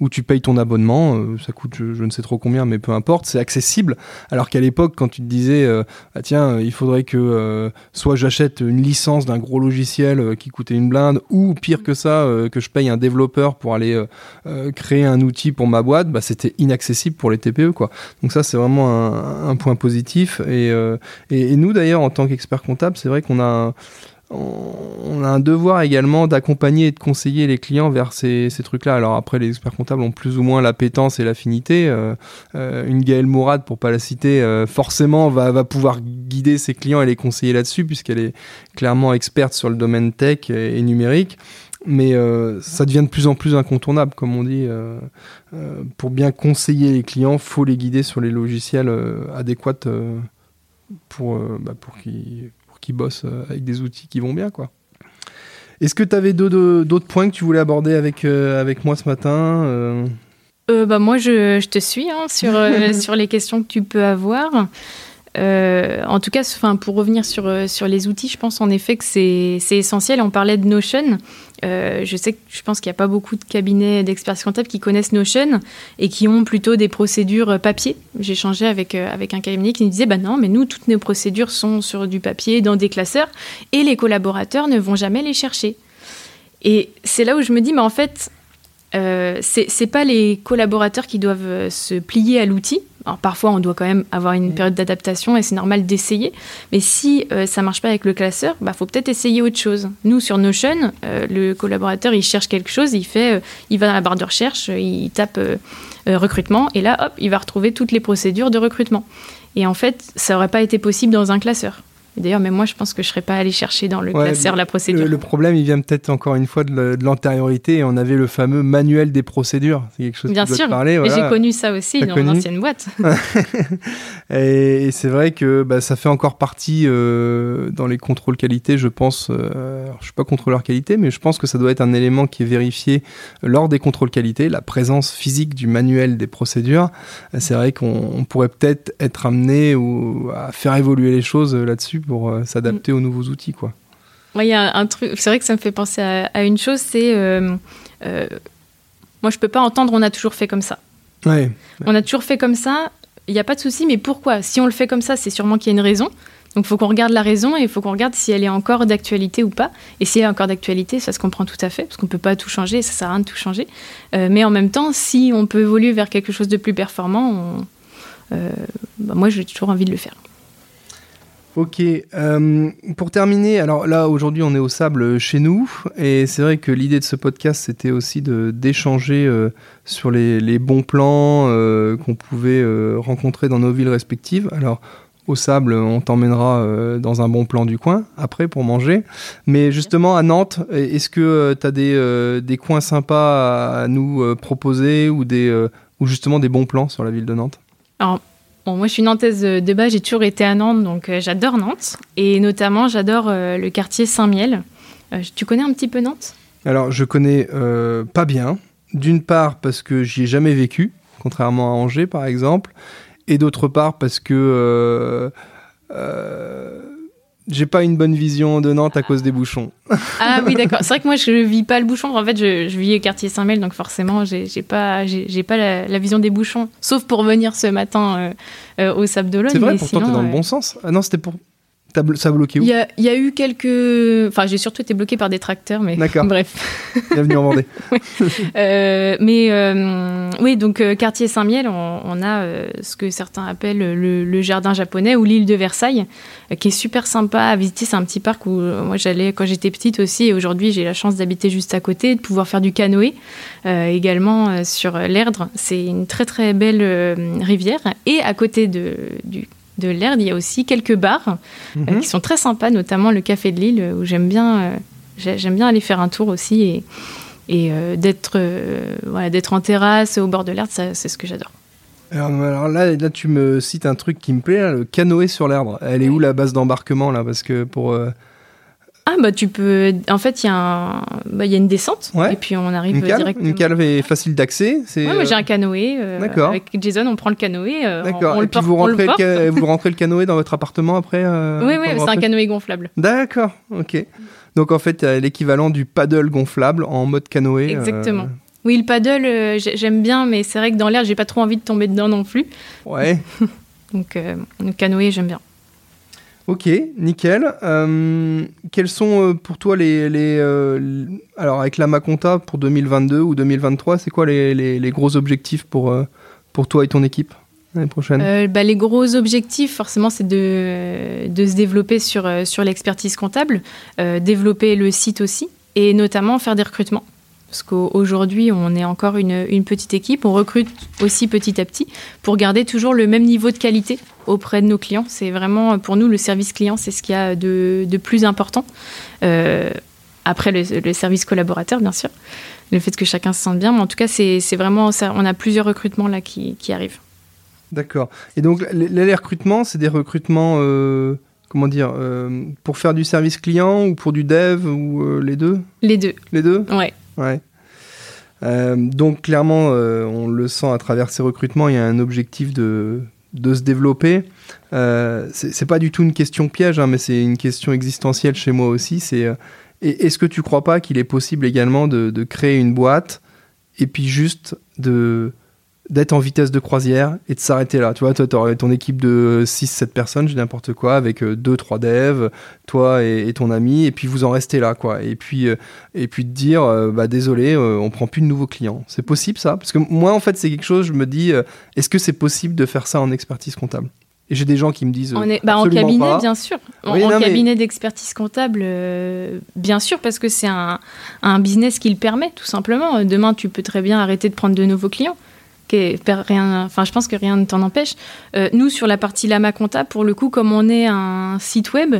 Speaker 2: où tu payes ton abonnement, euh, ça coûte je, ne sais trop combien, mais peu importe, c'est accessible. Alors qu'à l'époque, quand tu te disais, euh, ah, tiens, il faudrait que euh, soit j'achète une licence d'un gros logiciel qui coûtait une blinde, ou pire que ça, que je paye un développeur pour aller créer un outil pour ma boîte, bah, c'était inaccessible pour les TPE. Quoi. Donc ça, c'est vraiment un, point positif. Et, et, et nous, d'ailleurs, en tant qu'expert comptable, c'est vrai qu'on a on a un devoir également d'accompagner et de conseiller les clients vers ces, trucs-là. Alors après, les experts comptables ont plus ou moins l'appétence et l'affinité. Euh, euh, une Gaëlle Mourad, pour pas la citer, euh, forcément va, pouvoir guider ses clients et les conseiller là-dessus, puisqu'elle est clairement experte sur le domaine tech et, numérique. Mais ça devient de plus en plus incontournable, comme on dit. pour bien conseiller les clients, faut les guider sur les logiciels adéquats bah, pour qu'ils qui bossent euh, avec des outils qui vont bien, quoi. Est-ce que tu avais d'autres points que tu voulais aborder avec, avec moi ce matin
Speaker 5: bah, Moi, je, je te suis hein, sur, sur les questions que tu peux avoir. Euh, en tout cas, pour revenir sur, euh, sur les outils, je pense en effet que c'est essentiel. On parlait de Notion. Euh, je sais que je pense qu'il n'y a pas beaucoup de cabinets d'experts comptables qui connaissent Notion et qui ont plutôt des procédures papier. J'ai échangé avec, avec un cabinet qui nous disait bah non, mais nous, toutes nos procédures sont sur du papier, dans des classeurs, et les collaborateurs ne vont jamais les chercher. Et c'est là où je me dis, mais en fait, euh, c'est pas les collaborateurs qui doivent se plier à l'outil, parfois, on doit quand même avoir une période d'adaptation et c'est normal d'essayer. Mais si ça euh, ça marche pas avec le classeur, bah faut peut-être essayer autre chose. Nous sur Notion, euh, le collaborateur il cherche quelque chose, il fait, euh, il va dans la barre de recherche, il tape recrutement et là hop, il va retrouver toutes les procédures de recrutement. Et en fait, ça aurait pas été possible dans un classeur. D'ailleurs, mais moi, je pense que je ne serais pas allé chercher dans le classeur la procédure.
Speaker 2: Le, problème, il vient peut-être encore une fois de l'antériorité. On avait le fameux manuel des procédures.
Speaker 5: C'est quelque chose Bien sûr, parler. j'ai connu ça aussi dans mon ancienne boîte.
Speaker 2: et, c'est vrai que bah, ça fait encore partie euh, dans les contrôles qualité, je pense. Euh, je ne suis pas contrôleur qualité, mais je pense que ça doit être un élément qui est vérifié lors des contrôles qualité, la présence physique du manuel des procédures. C'est vrai qu'on pourrait peut-être être amené ou, à faire évoluer les choses là-dessus pour euh, s'adapter aux nouveaux outils, quoi.
Speaker 5: il y a un truc. C'est vrai que ça me fait penser à, une chose. C'est euh, euh, moi, je peux pas entendre. On a toujours fait comme ça.
Speaker 2: Ouais.
Speaker 5: On a toujours fait comme ça. Il n'y a pas de souci. Mais pourquoi? Si on le fait comme ça, c'est sûrement qu'il y a une raison. Donc, il faut qu'on regarde la raison et il faut qu'on regarde si elle est encore d'actualité ou pas. Et si elle est encore d'actualité, ça se comprend tout à fait, parce qu'on ne peut pas tout changer, ça sert à rien de tout changer. mais en même temps, si on peut évoluer vers quelque chose de plus performant, bah, moi, j'ai toujours envie de le faire.
Speaker 2: Ok, euh, pour terminer, alors là aujourd'hui on est au sable chez nous et c'est vrai que l'idée de ce podcast c'était aussi d'échanger euh, sur les, bons plans euh, qu'on pouvait rencontrer dans nos villes respectives. Alors au sable on t'emmènera dans un bon plan du coin après pour manger. Mais justement à Nantes, est-ce que tu as des, des, coins sympas à, nous proposer ou, des, ou justement des bons plans sur la ville de Nantes?
Speaker 5: Moi, je suis nantaise de base, j'ai toujours été à Nantes, donc euh, j'adore Nantes. Et notamment, j'adore euh, le quartier Saint-Miel. Euh, tu connais un petit peu Nantes?
Speaker 2: Alors, je connais pas bien. D'une part, parce que j'y ai jamais vécu, contrairement à Angers, par exemple. Et d'autre part, parce que j'ai pas une bonne vision de Nantes à cause des bouchons.
Speaker 5: Ah oui, d'accord. C'est vrai que moi, je vis pas le bouchon. En fait, je, vis au quartier Saint-Mel, donc forcément, j'ai pas, j'ai pas la, vision des bouchons. Sauf pour venir ce matin euh, euh, au Sable d'Olonne.
Speaker 2: C'est vrai, pourtant, t'es dans le bon sens. Ah non, c'était pour ça a bloqué où
Speaker 5: Il y, a eu quelques. Enfin, j'ai surtout été bloqué par des tracteurs, mais bref.
Speaker 2: Bienvenue en Vendée.
Speaker 5: Euh, mais euh, oui, donc euh, quartier Saint-Miel, on, a ce que certains appellent le, jardin japonais ou l'île de Versailles, qui est super sympa à visiter. C'est un petit parc où moi j'allais quand j'étais petite aussi, et aujourd'hui j'ai la chance d'habiter juste à côté, de pouvoir faire du canoë également sur l'Erdre. C'est une très très belle rivière, et à côté de, du de l'Erde, il y a aussi quelques bars euh, mhm. qui sont très sympas, notamment le Café de Lille, où j'aime bien, euh, j'aime bien aller faire un tour aussi et, et euh, d'être voilà, d'être en terrasse au bord de l'Erde, c'est ce que j'adore.
Speaker 2: Alors, là, là, tu me cites un truc qui me plaît, le canoë sur l'Erdre. Elle est où la base d'embarquement là? Parce que pour
Speaker 5: ah bah tu peux. En fait, il y, a bah, y a une descente et puis on arrive
Speaker 2: une
Speaker 5: directement.
Speaker 2: Une cale est facile d'accès.
Speaker 5: Ouais, moi j'ai un canoë. Euh, D'accord. Avec Jason, on prend le canoë. Euh,
Speaker 2: D'accord. Et puis vous rentrez le, vous rentrez le canoë dans votre appartement après.
Speaker 5: Euh, oui oui, c'est un canoë gonflable.
Speaker 2: D'accord. Ok. Donc en fait, l'équivalent du paddle gonflable en mode canoë.
Speaker 5: Exactement. Oui, le paddle, j'aime bien, mais c'est vrai que dans l'air, j'ai pas trop envie de tomber dedans non plus.
Speaker 2: Ouais.
Speaker 5: Donc le canoë, j'aime bien.
Speaker 2: Ok, nickel. Euh, quels sont euh, pour toi les, euh, alors avec la Maconta pour 2022 ou 2023, c'est quoi les, gros objectifs pour pour toi et ton équipe l'année prochaine?
Speaker 5: Bah, les gros objectifs, forcément, c'est de, de, se développer sur sur l'expertise comptable, développer le site aussi, et notamment faire des recrutements. Parce qu'aujourd'hui, on est encore une, une, petite équipe. On recrute aussi petit à petit pour garder toujours le même niveau de qualité auprès de nos clients. C'est vraiment, pour nous, le service client, c'est ce qu'il y a de, de plus important. Euh, après, le, service collaborateur, bien sûr. Le fait que chacun se sente bien. Mais en tout cas, c'est vraiment ça. On a plusieurs recrutements là qui, qui arrivent.
Speaker 2: D'accord. Et donc, les, recrutements, c'est des recrutements. Euh comment dire, euh, pour faire du service client ou pour du dev ou euh, les deux?
Speaker 5: Les deux.
Speaker 2: Les deux?
Speaker 5: Ouais.
Speaker 2: Ouais. Euh, donc clairement, euh, on le sent à travers ces recrutements, il y a un objectif de, de se développer. Euh, c'est pas du tout une question piège, hein, mais c'est une question existentielle chez moi aussi. C'est euh, est-ce que tu crois pas qu'il est possible également de créer une boîte et puis juste de d'être en vitesse de croisière et de s'arrêter là. Tu vois, toi, ton équipe de 6-7 personnes, j'ai n'importe quoi, avec 2-3 devs, toi et, et ton ami, et puis vous en restez là, quoi. Et puis, euh, et puis de dire, euh, bah désolé, euh, on prend plus de nouveaux clients. C'est possible ça? Parce que moi, en fait, c'est quelque chose, je me dis, euh, est-ce que c'est possible de faire ça en expertise comptable? Et j'ai des gens qui me disent, euh,
Speaker 5: On est, bah, en
Speaker 2: absolument
Speaker 5: cabinet,
Speaker 2: pas.
Speaker 5: bien sûr. En,
Speaker 2: Oui,
Speaker 5: en
Speaker 2: non, mais-
Speaker 5: cabinet d'expertise comptable, euh, bien sûr, parce que c'est un, un business qui le permet, tout simplement. Euh, Demain, tu peux très bien arrêter de prendre de nouveaux clients. Per- Rien, je pense que rien ne t'en empêche. Euh, nous, sur la partie Lama Compta, pour le coup, comme on est un site web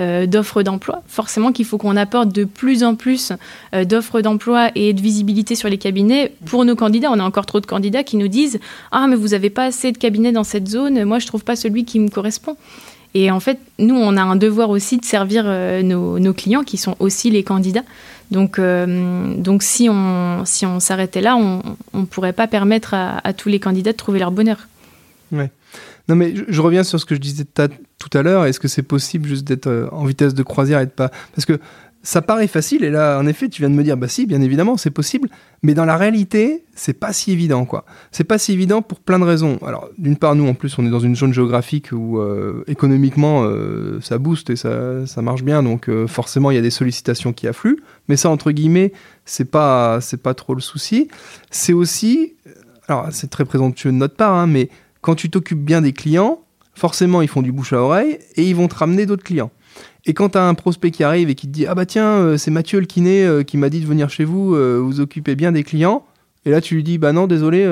Speaker 5: euh, d'offres d'emploi, forcément qu'il faut qu'on apporte de plus en plus euh, d'offres d'emploi et de visibilité sur les cabinets pour nos candidats. On a encore trop de candidats qui nous disent Ah, mais vous n'avez pas assez de cabinets dans cette zone, moi je trouve pas celui qui me correspond. Et en fait, nous, on a un devoir aussi de servir euh, nos, clients qui sont aussi les candidats. Donc, euh, donc si on, si on s'arrêtait là, on ne pourrait pas permettre à, tous les candidats de trouver leur bonheur.
Speaker 2: Non, mais je, je reviens sur ce que je disais tout à l'heure. Est-ce que c'est possible juste d'être euh, en vitesse de croisière et de pas. Parce que ça paraît facile, et là, en effet, tu viens de me dire, bah si, bien évidemment, c'est possible, mais dans la réalité, c'est pas si évident, quoi. C'est pas si évident pour plein de raisons. Alors, d'une part, nous, en plus, on est dans une zone géographique où, euh, économiquement, euh, ça booste et ça, ça marche bien, donc euh, forcément, il y a des sollicitations qui affluent, mais ça, entre guillemets, c'est pas, c'est pas trop le souci. C'est aussi, alors, c'est très présomptueux de notre part, hein, mais quand tu t'occupes bien des clients, forcément, ils font du bouche à oreille et ils vont te ramener d'autres clients. Et quand tu as un prospect qui arrive et qui te dit Ah bah tiens, euh, c'est Mathieu le kiné euh, qui m'a dit de venir chez vous, euh, vous occupez bien des clients. Et là, tu lui dis Bah non, désolé,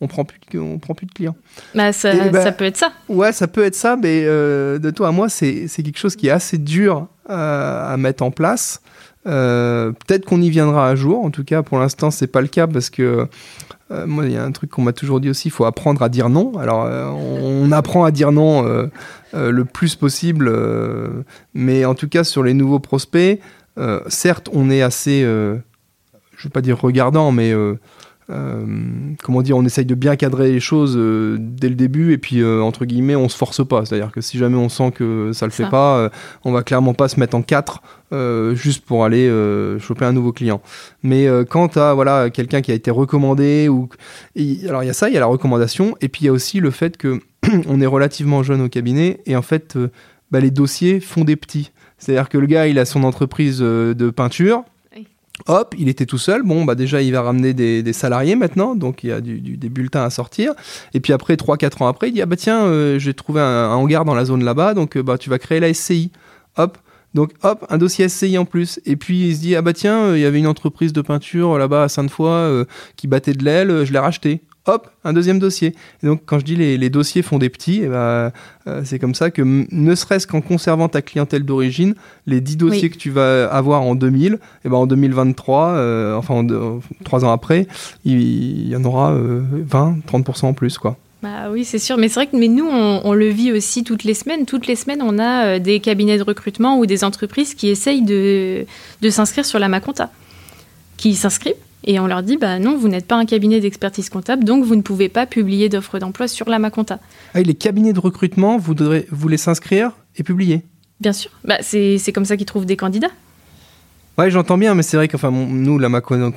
Speaker 2: on prend plus de, on prend plus de clients.
Speaker 5: Bah, ça,
Speaker 2: ben,
Speaker 5: ça peut être ça.
Speaker 2: Ouais, ça peut être ça, mais euh, de toi à moi, c'est c'est quelque chose qui est assez dur à, à mettre en place. Euh, Peut-être qu'on y viendra un jour. En tout cas, pour l'instant, c'est pas le cas parce que euh, moi, il y a un truc qu'on m'a toujours dit aussi. Il faut apprendre à dire non. Alors, euh, on, apprend à dire non le plus possible, mais en tout cas, sur les nouveaux prospects, certes, on est assez, je vais pas dire regardant, mais comment dire, on essaye de bien cadrer les choses euh, dès le début et puis euh, entre guillemets on se force pas. C'est-à-dire que si jamais on sent que ça le fait pas, euh, on va clairement pas se mettre en quatre euh, juste pour aller euh, choper un nouveau client. Mais euh, quand tu as voilà, quelqu'un qui a été recommandé, ou et- alors il y a ça, il y a la recommandation et puis il y a aussi le fait que on est relativement jeune au cabinet et en fait euh, bah, les dossiers font des petits. C'est-à-dire que le gars il a son entreprise euh, de peinture. Hop, il était tout seul. Bon, bah déjà, il va ramener des, salariés maintenant, donc il y a du, des bulletins à sortir. Et puis après, 3-4 ans après, il dit Ah bah tiens, euh, j'ai trouvé un, hangar dans la zone là-bas, donc euh, bah, tu vas créer la SCI. Hop, donc hop, un dossier SCI en plus. Et puis il se dit Ah bah tiens, euh, il y avait une entreprise de peinture là-bas à Sainte-Foy qui battait de l'aile, je l'ai racheté. Hop, un deuxième dossier. Et donc quand je dis les, les dossiers font des petits, et bah, euh, c'est comme ça que ne serait-ce qu'en conservant ta clientèle d'origine, les 10 dossiers
Speaker 5: Oui.
Speaker 2: que tu vas avoir en 2000, et ben en 2023, euh, enfin en deux- en trois ans après, il, il y en aura euh, 20-30% en plus. quoi.
Speaker 5: Bah oui, c'est sûr. Mais c'est vrai que mais nous, on, on le vit aussi toutes les semaines. Toutes les semaines, on a des cabinets de recrutement ou des entreprises qui essayent de, de s'inscrire sur la Maconta, qui s'inscrivent. Et on leur dit, bah non, vous n'êtes pas un cabinet d'expertise comptable, donc vous ne pouvez pas publier d'offres d'emploi sur la Maconta.
Speaker 2: Ah, et les cabinets de recrutement voudraient, voulaient s'inscrire et publier.
Speaker 5: Bien sûr. Bah, c'est c'est comme ça qu'ils trouvent des candidats.
Speaker 2: Ouais, j'entends bien, mais c'est vrai que enfin, nous, la Maconta,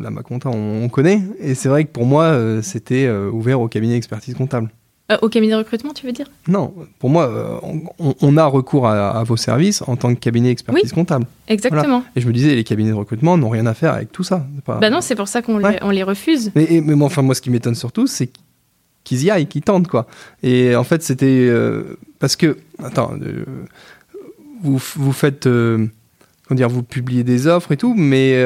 Speaker 2: la Maconta, on, on connaît. Et c'est vrai que pour moi, euh, c'était euh, ouvert au cabinet d'expertise comptable.
Speaker 5: Euh, au cabinet de recrutement, tu veux dire?
Speaker 2: Non, pour moi, euh, on, on a recours à, à vos services en tant que cabinet d'expertise comptable.
Speaker 5: Exactement.
Speaker 2: Et je me disais, les cabinets de recrutement n'ont rien à faire avec tout ça. Pas-
Speaker 5: Bah non, c'est pour ça qu'on
Speaker 2: Ouais.
Speaker 5: les, on les refuse.
Speaker 2: Mais, et- mais enfin, moi, ce qui m'étonne surtout, c'est qu'ils y aillent, qu'ils tentent, quoi. Et en fait, c'était euh, parce que, attends, vous, vous faites, comment dire, vous publiez des offres et tout, mais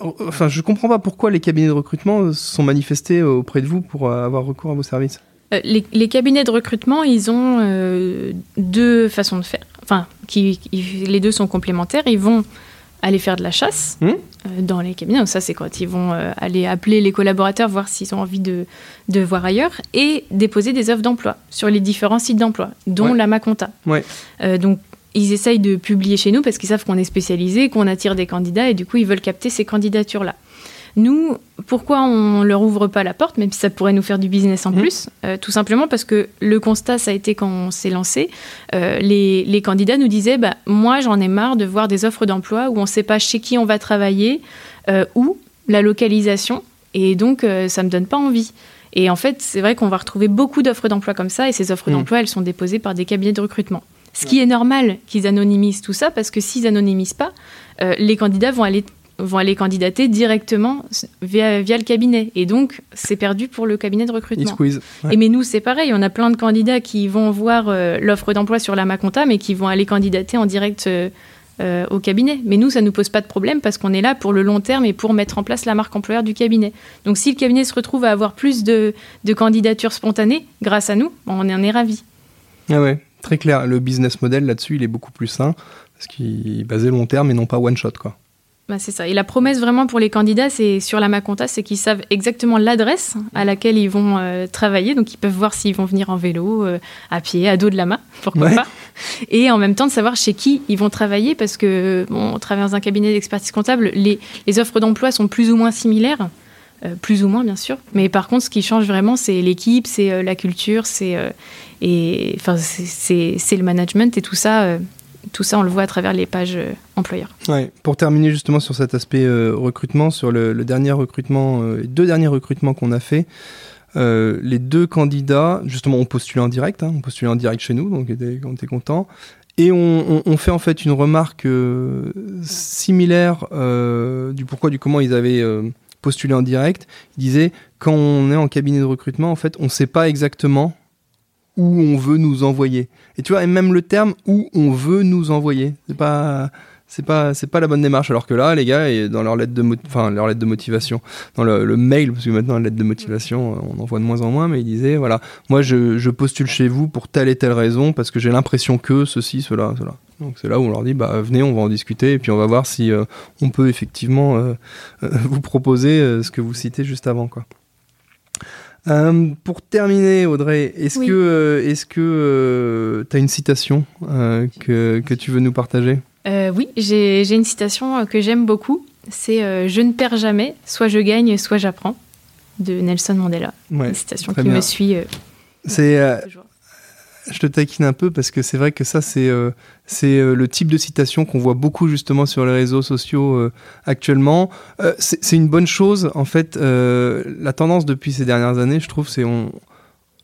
Speaker 2: enfin, je comprends pas pourquoi les cabinets de recrutement se sont manifestés auprès de vous pour avoir recours à vos services.
Speaker 5: Euh, les, les cabinets de recrutement, ils ont euh, deux façons de faire. Enfin, qui, qui- les deux sont complémentaires. Ils vont aller faire de la chasse
Speaker 2: Mmh.
Speaker 5: euh, dans les cabinets. Donc ça, c'est quand ils vont euh, aller appeler les collaborateurs, voir s'ils ont envie de, de voir ailleurs, et déposer des offres d'emploi sur les différents sites d'emploi, dont
Speaker 2: Ouais.
Speaker 5: la Maconta.
Speaker 2: Ouais.
Speaker 5: Donc, ils essayent de publier chez nous parce qu'ils savent qu'on est spécialisé, qu'on attire des candidats, et du coup, ils veulent capter ces candidatures-là. Nous, pourquoi on leur ouvre pas la porte, même si ça pourrait nous faire du business en
Speaker 2: Mhm.
Speaker 5: plus Euh, Tout simplement parce que le constat, ça a été quand on s'est lancé, euh, les, les candidats nous disaient bah, Moi, j'en ai marre de voir des offres d'emploi où on ne sait pas chez qui on va travailler, euh, ou la localisation, et donc euh, ça ne me donne pas envie. Et en fait, c'est vrai qu'on va retrouver beaucoup d'offres d'emploi comme ça, et ces offres
Speaker 2: Mhm.
Speaker 5: d'emploi, elles sont déposées par des cabinets de recrutement. Ce qui est normal qu'ils anonymisent tout ça, parce que s'ils anonymisent pas, euh, les candidats vont aller vont aller candidater directement via, via le cabinet. Et donc, c'est perdu pour le cabinet de recrutement.
Speaker 2: Ouais.
Speaker 5: Et mais nous, c'est pareil. On a plein de candidats qui vont voir euh, l'offre d'emploi sur la Maconta, mais qui vont aller candidater en direct euh, euh, au cabinet. Mais nous, ça ne nous pose pas de problème parce qu'on est là pour le long terme et pour mettre en place la marque employeur du cabinet. Donc, si le cabinet se retrouve à avoir plus de, de candidatures spontanées grâce à nous, on en est ravis.
Speaker 2: Ah ouais, très clair. Le business model là-dessus, il est beaucoup plus sain parce qu'il est basé long terme et non pas one shot quoi.
Speaker 5: Bah, c'est ça. Et la promesse vraiment pour les candidats, c'est sur la Maconta, c'est qu'ils savent exactement l'adresse à laquelle ils vont euh, travailler. Donc ils peuvent voir s'ils vont venir en vélo, euh, à pied, à dos de lama, pourquoi
Speaker 2: Ouais.
Speaker 5: pas. Et en même temps de savoir chez qui ils vont travailler, parce que bon, on travaille dans un cabinet d'expertise comptable, les, les offres d'emploi sont plus ou moins similaires. euh, plus ou moins bien sûr, mais par contre ce qui change vraiment c'est l'équipe, c'est euh, la culture, c'est euh, et enfin c'est- le management et tout ça, tout ça on le voit à travers les pages euh, employeurs.
Speaker 2: Pour terminer justement sur cet aspect euh, recrutement, sur le, dernier recrutement, euh, les deux derniers recrutements qu'on a fait, les deux candidats, justement, ont postulé en direct, hein, ont postulé en direct chez nous, donc on était, on contents. Et on, on- on fait en fait une remarque similaire du pourquoi, du comment ils avaient postulé en direct. Ils disaient quand on est en cabinet de recrutement, en fait, on ne sait pas exactement où on veut nous envoyer. Et tu vois, et même le terme où on veut nous envoyer, c'est pas c'est pas c'est pas la bonne démarche. Alors que là les gars dans leur lettre de enfin leur lettre de motivation dans le, mail parce que maintenant la lettre de motivation euh, on en voit de moins en moins mais ils disaient voilà moi je, postule chez vous pour telle et telle raison parce que j'ai l'impression que ceci cela cela donc c'est là où on leur dit bah venez on va en discuter et puis on va voir si euh, on peut effectivement euh, vous proposer ce que vous citez juste avant quoi Euh, pour terminer, Audrey, est-ce
Speaker 5: Oui.
Speaker 2: que euh, est-ce que tu as une citation euh, que, que tu veux nous partager?
Speaker 5: Euh, oui, j'ai une citation euh, que j'aime beaucoup. C'est euh, Je ne perds jamais, soit je gagne, soit j'apprends, de Nelson Mandela.
Speaker 2: Ouais,
Speaker 5: une citation qui
Speaker 2: bien.
Speaker 5: me suit. euh,
Speaker 2: C'est euh,
Speaker 5: toujours.
Speaker 2: Je te taquine un peu parce que c'est vrai que ça, c'est euh, euh, le type de citation qu'on voit beaucoup justement sur les réseaux sociaux euh, actuellement. C'est une bonne chose. En fait, la tendance depuis ces dernières années, je trouve, c'est on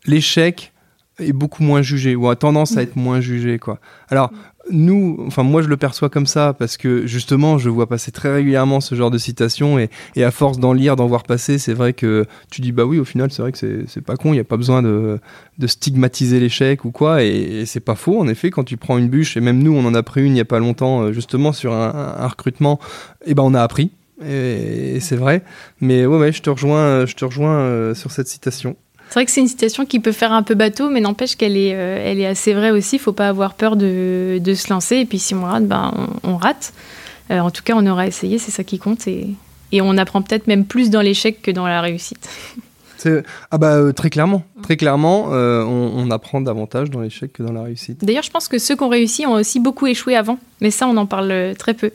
Speaker 2: l'échec est beaucoup moins jugé ou a tendance à être moins jugé quoi. Alors nous, enfin moi je le perçois comme ça parce que justement je vois passer très régulièrement ce genre de citations et, et à force d'en lire, d'en voir passer, c'est vrai que tu dis bah oui au final c'est vrai que c'est- pas con, il n'y a pas besoin de, de stigmatiser l'échec ou quoi et, et c'est pas faux en effet quand tu prends une bûche et même nous on en a pris une il y a pas longtemps euh, justement sur un, recrutement et ben on a appris et, et c'est vrai mais ouais ouais je te rejoins je te rejoins euh, sur cette citation.
Speaker 5: C'est vrai que c'est une citation qui peut faire un peu bateau, mais n'empêche qu'elle est, euh, elle est assez vraie aussi. Il faut pas avoir peur de, de se lancer. Et puis si on rate, ben, on, on rate. Euh, en tout cas, on aura essayé, c'est ça qui compte. Et, et on apprend peut-être même plus dans l'échec que dans la réussite.
Speaker 2: Ah bah euh, très clairement, très clairement, euh, on, on apprend davantage dans l'échec que dans la réussite.
Speaker 5: D'ailleurs, je pense que ceux qui ont réussi ont aussi beaucoup échoué avant. Mais ça, on en parle très peu.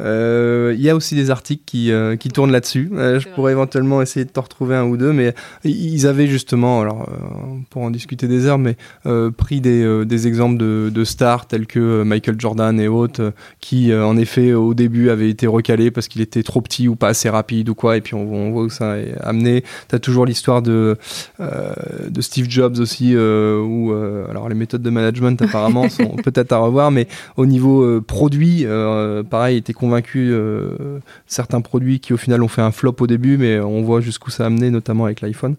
Speaker 2: Euh, Il y a aussi des articles qui, euh, qui tournent là-dessus. Euh, je pourrais éventuellement essayer de t'en retrouver un ou deux, mais ils avaient justement, alors pour en discuter des heures, mais pris des, des exemples de, de stars tels que Michael Jordan et autres, qui en effet au début avaient été recalés parce qu'il était trop petit ou pas assez rapide ou quoi, et puis on, on voit où ça est amené. Tu as toujours l'histoire de, euh, de Steve Jobs aussi, euh, où euh, alors les méthodes de management apparemment sont peut-être à revoir, mais au niveau produit, pareil, était convaincu euh, certains produits qui au final ont fait un flop au début, mais on voit jusqu'où ça a amené, notamment avec l'iPhone.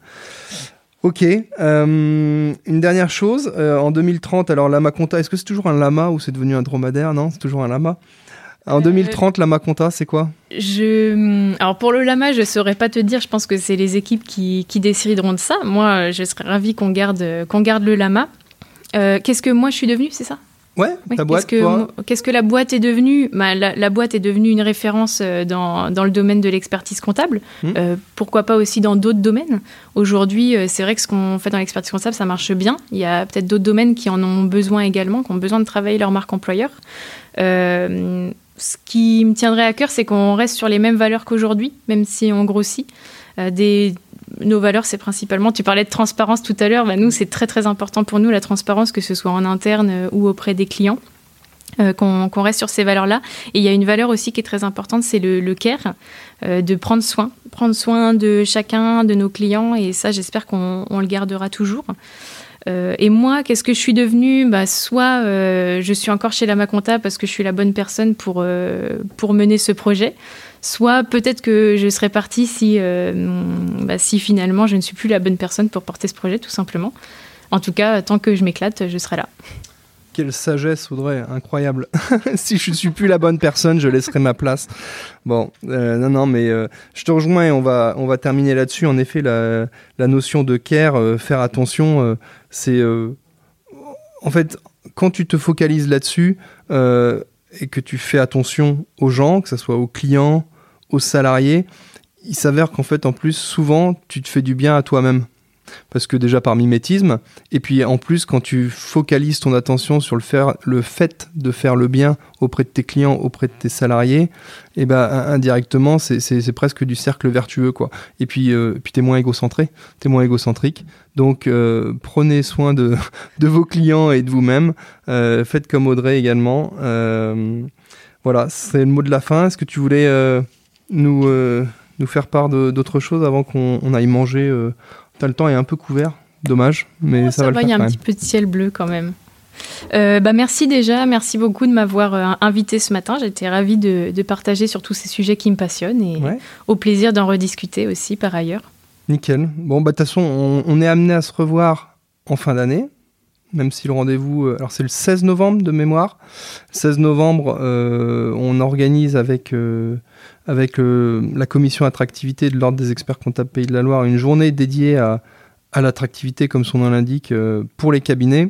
Speaker 2: Ok. euh, une dernière chose, euh, en 2030, alors Lama Conta, est-ce que c'est toujours un lama ou c'est devenu un dromadaire? Non, c'est toujours un lama. En
Speaker 5: Euh,
Speaker 2: 2030, Lama Conta, c'est quoi?
Speaker 5: Je... Alors pour le lama, je saurais pas te dire. Je pense que c'est les équipes qui, qui décideront de ça. Moi, euh, je serais ravie qu'on garde, qu'on garde le lama. Euh, Qu'est-ce que moi je suis devenue, c'est ça?
Speaker 2: Ouais,
Speaker 5: Oui,
Speaker 2: ta boîte,
Speaker 5: Qu'est-ce que, la boîte est devenue Bah, la, la boîte est devenue une référence euh, dans, dans le domaine de l'expertise comptable.
Speaker 2: Hmm.
Speaker 5: Euh, pourquoi pas aussi dans d'autres domaines Aujourd'hui, euh, c'est vrai que ce qu'on fait dans l'expertise comptable, ça marche bien. Il y a peut-être d'autres domaines qui en ont besoin également, qui ont besoin de travailler leur marque employeur. Euh, ce qui me tiendrait à cœur, c'est qu'on reste sur les mêmes valeurs qu'aujourd'hui, même si on grossit. Euh, des, nos valeurs, c'est principalement, tu parlais de transparence tout à l'heure, bah, nous, c'est très très important pour nous, la transparence, que ce soit en interne euh, ou auprès des clients. euh, qu'on reste sur ces valeurs-là. Et il y a une valeur aussi qui est très importante, c'est le, le care, euh, de prendre soin, prendre soin de chacun, de nos clients, et ça, j'espère qu'on on le gardera toujours. Et moi, qu'est-ce que je suis devenue? Bah, Soit je suis encore chez la Maconta parce que je suis la bonne personne pour, pour mener ce projet, soit peut-être que je serais partie si, euh, bah, si finalement je ne suis plus la bonne personne pour porter ce projet, tout simplement. En tout cas, tant que je m'éclate, je serai là.
Speaker 2: Quelle sagesse, Audrey, incroyable. si je suis plus la bonne personne, je laisserai ma place. Bon, euh, non, non, mais euh, je te rejoins et on va, on va terminer là-dessus. En effet, la, notion de care, faire attention, c'est. en fait, quand tu te focalises là-dessus et que tu fais attention aux gens, que ce soit aux clients, aux salariés, il s'avère qu'en fait, en plus, souvent, tu te fais du bien à toi-même. Parce que déjà par mimétisme, et puis en plus quand tu focalises ton attention sur le, faire, le fait de faire le bien auprès de tes clients, auprès de tes salariés, et ben indirectement c'est- presque du cercle vertueux quoi. Et puis, euh, puis t'es moins égocentré, t'es moins égocentrique. Donc euh, prenez soin de, de vos clients et de vous-même. Euh, faites comme Audrey également. Euh, voilà, c'est le mot de la fin. Est-ce que tu voulais nous, euh, nous faire part de- d'autre chose avant qu'on on aille manger euh, le temps est un peu couvert, dommage, mais
Speaker 5: Oh,
Speaker 2: ça, va le
Speaker 5: il y a un petit peu de ciel bleu quand même. Euh, bah merci déjà, merci beaucoup de m'avoir euh, invité ce matin. J'étais ravie de, de partager sur tous ces sujets qui me passionnent et
Speaker 2: Ouais.
Speaker 5: au plaisir d'en rediscuter aussi par ailleurs.
Speaker 2: Nickel. Bon, bah de toute façon, on, on est amené à se revoir en fin d'année, même si le rendez-vous, euh, alors c'est le 16 novembre de mémoire. 16 novembre, on organise avec, avec euh, la commission attractivité de l'Ordre des experts comptables Pays de la Loire une journée dédiée à, à l'attractivité, comme son nom l'indique, euh, pour les cabinets.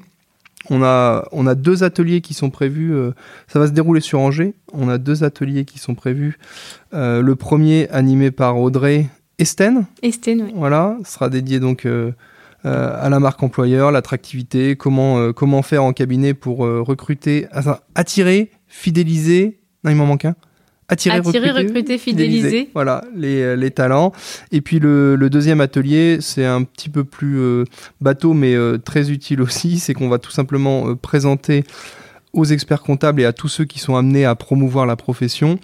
Speaker 2: On a, on a deux ateliers qui sont prévus. euh, ça va se dérouler sur Angers. On a deux ateliers qui sont prévus. Le premier animé par Audrey Esten,
Speaker 5: Estelle, oui.
Speaker 2: voilà, sera dédié donc euh, à la marque employeur, l'attractivité, comment, euh, comment faire en cabinet pour euh, recruter, attirer, fidéliser. Non, il m'en manque un. Attirer,
Speaker 5: Attirer, recruter, fidéliser.
Speaker 2: Voilà, les, euh, les talents. Et puis le, le deuxième atelier, c'est un petit peu plus euh, bateau, mais euh, très utile aussi. C'est qu'on va tout simplement présenter aux experts comptables et à tous ceux qui sont amenés à promouvoir la profession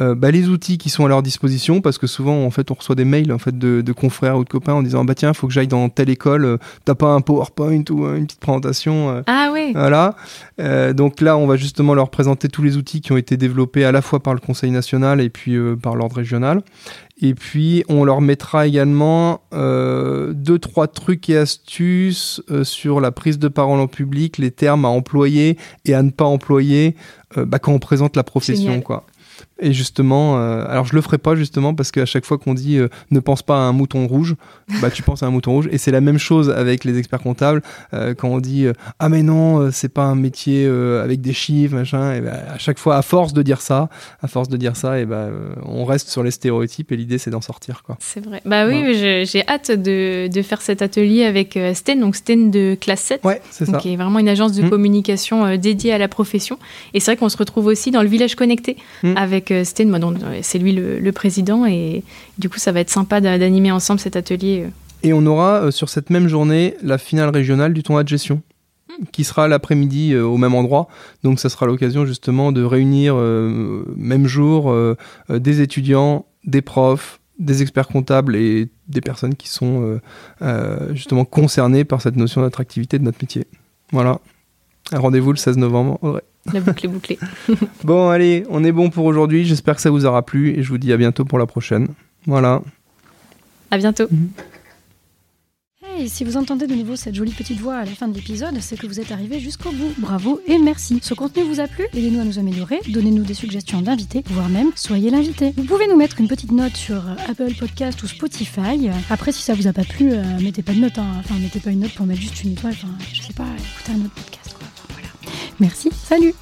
Speaker 2: euh, bah, les outils qui sont à leur disposition parce que souvent en fait on reçoit des mails en fait de, de confrères ou de copains en disant bah tiens faut que j'aille dans telle école euh, t'as pas un PowerPoint ou euh, une petite présentation
Speaker 5: Ah oui,
Speaker 2: voilà. Donc là, on va justement leur présenter tous les outils qui ont été développés à la fois par le Conseil national et puis par l'ordre régional. Et puis, on leur mettra également euh, deux, trois trucs et astuces euh, sur la prise de parole en public, les termes à employer et à ne pas employer euh, bah, quand on présente la profession.
Speaker 5: Génial.
Speaker 2: quoi. Et justement, euh, alors je le ferai pas justement parce qu'à chaque fois qu'on dit euh, ne pense pas à un mouton rouge, bah tu penses à un mouton rouge. Et c'est la même chose avec les experts comptables euh, quand on dit ah mais non c'est pas un métier avec des chiffres machin. Et bah, à chaque fois, à force de dire ça, à force de dire ça, et bah, euh, on reste sur les stéréotypes et l'idée c'est d'en sortir quoi.
Speaker 5: c'est vrai. Bah oui,
Speaker 2: Ouais.
Speaker 5: j'ai hâte de, de faire cet atelier avec Sten, donc Sten de classe 7.
Speaker 2: Ouais, c'est ça.
Speaker 5: qui est vraiment une agence de
Speaker 2: Mm.
Speaker 5: communication dédiée à la profession. Et c'est vrai qu'on se retrouve aussi dans le village connecté
Speaker 2: Mm.
Speaker 5: avec c'est lui le, le président. Et du coup, ça va être sympa d'a- d'animer ensemble cet atelier. euh.
Speaker 2: Et on aura euh, sur cette même journée la finale régionale du tournoi de gestion qui sera l'après-midi euh, au même endroit. Donc ça sera l'occasion justement de réunir euh, même jour des étudiants, des profs, des experts comptables et des personnes qui sont justement concernées par cette notion d'attractivité de notre métier. Voilà. Un Rendez-vous le 16 novembre. Audrey.
Speaker 5: La boucle est bouclée.
Speaker 2: Bon, allez, on est bon pour aujourd'hui. J'espère que ça vous aura plu et je vous dis à bientôt pour la prochaine. Voilà.
Speaker 5: À bientôt.
Speaker 4: Hey, si vous entendez de nouveau cette jolie petite voix à la fin de l'épisode, c'est que vous êtes arrivé jusqu'au bout. Bravo et merci. Ce contenu vous a plu? Aidez-nous à nous améliorer, donnez-nous des suggestions d'invités, voire même soyez l'invité. Vous pouvez nous mettre une petite note sur euh, Apple Podcast ou Spotify. Après, si ça vous a pas plu, euh, mettez pas de note. hein. Enfin, mettez pas une note pour mettre juste une étoile. Enfin, je sais pas, écoutez un autre podcast. Merci, salut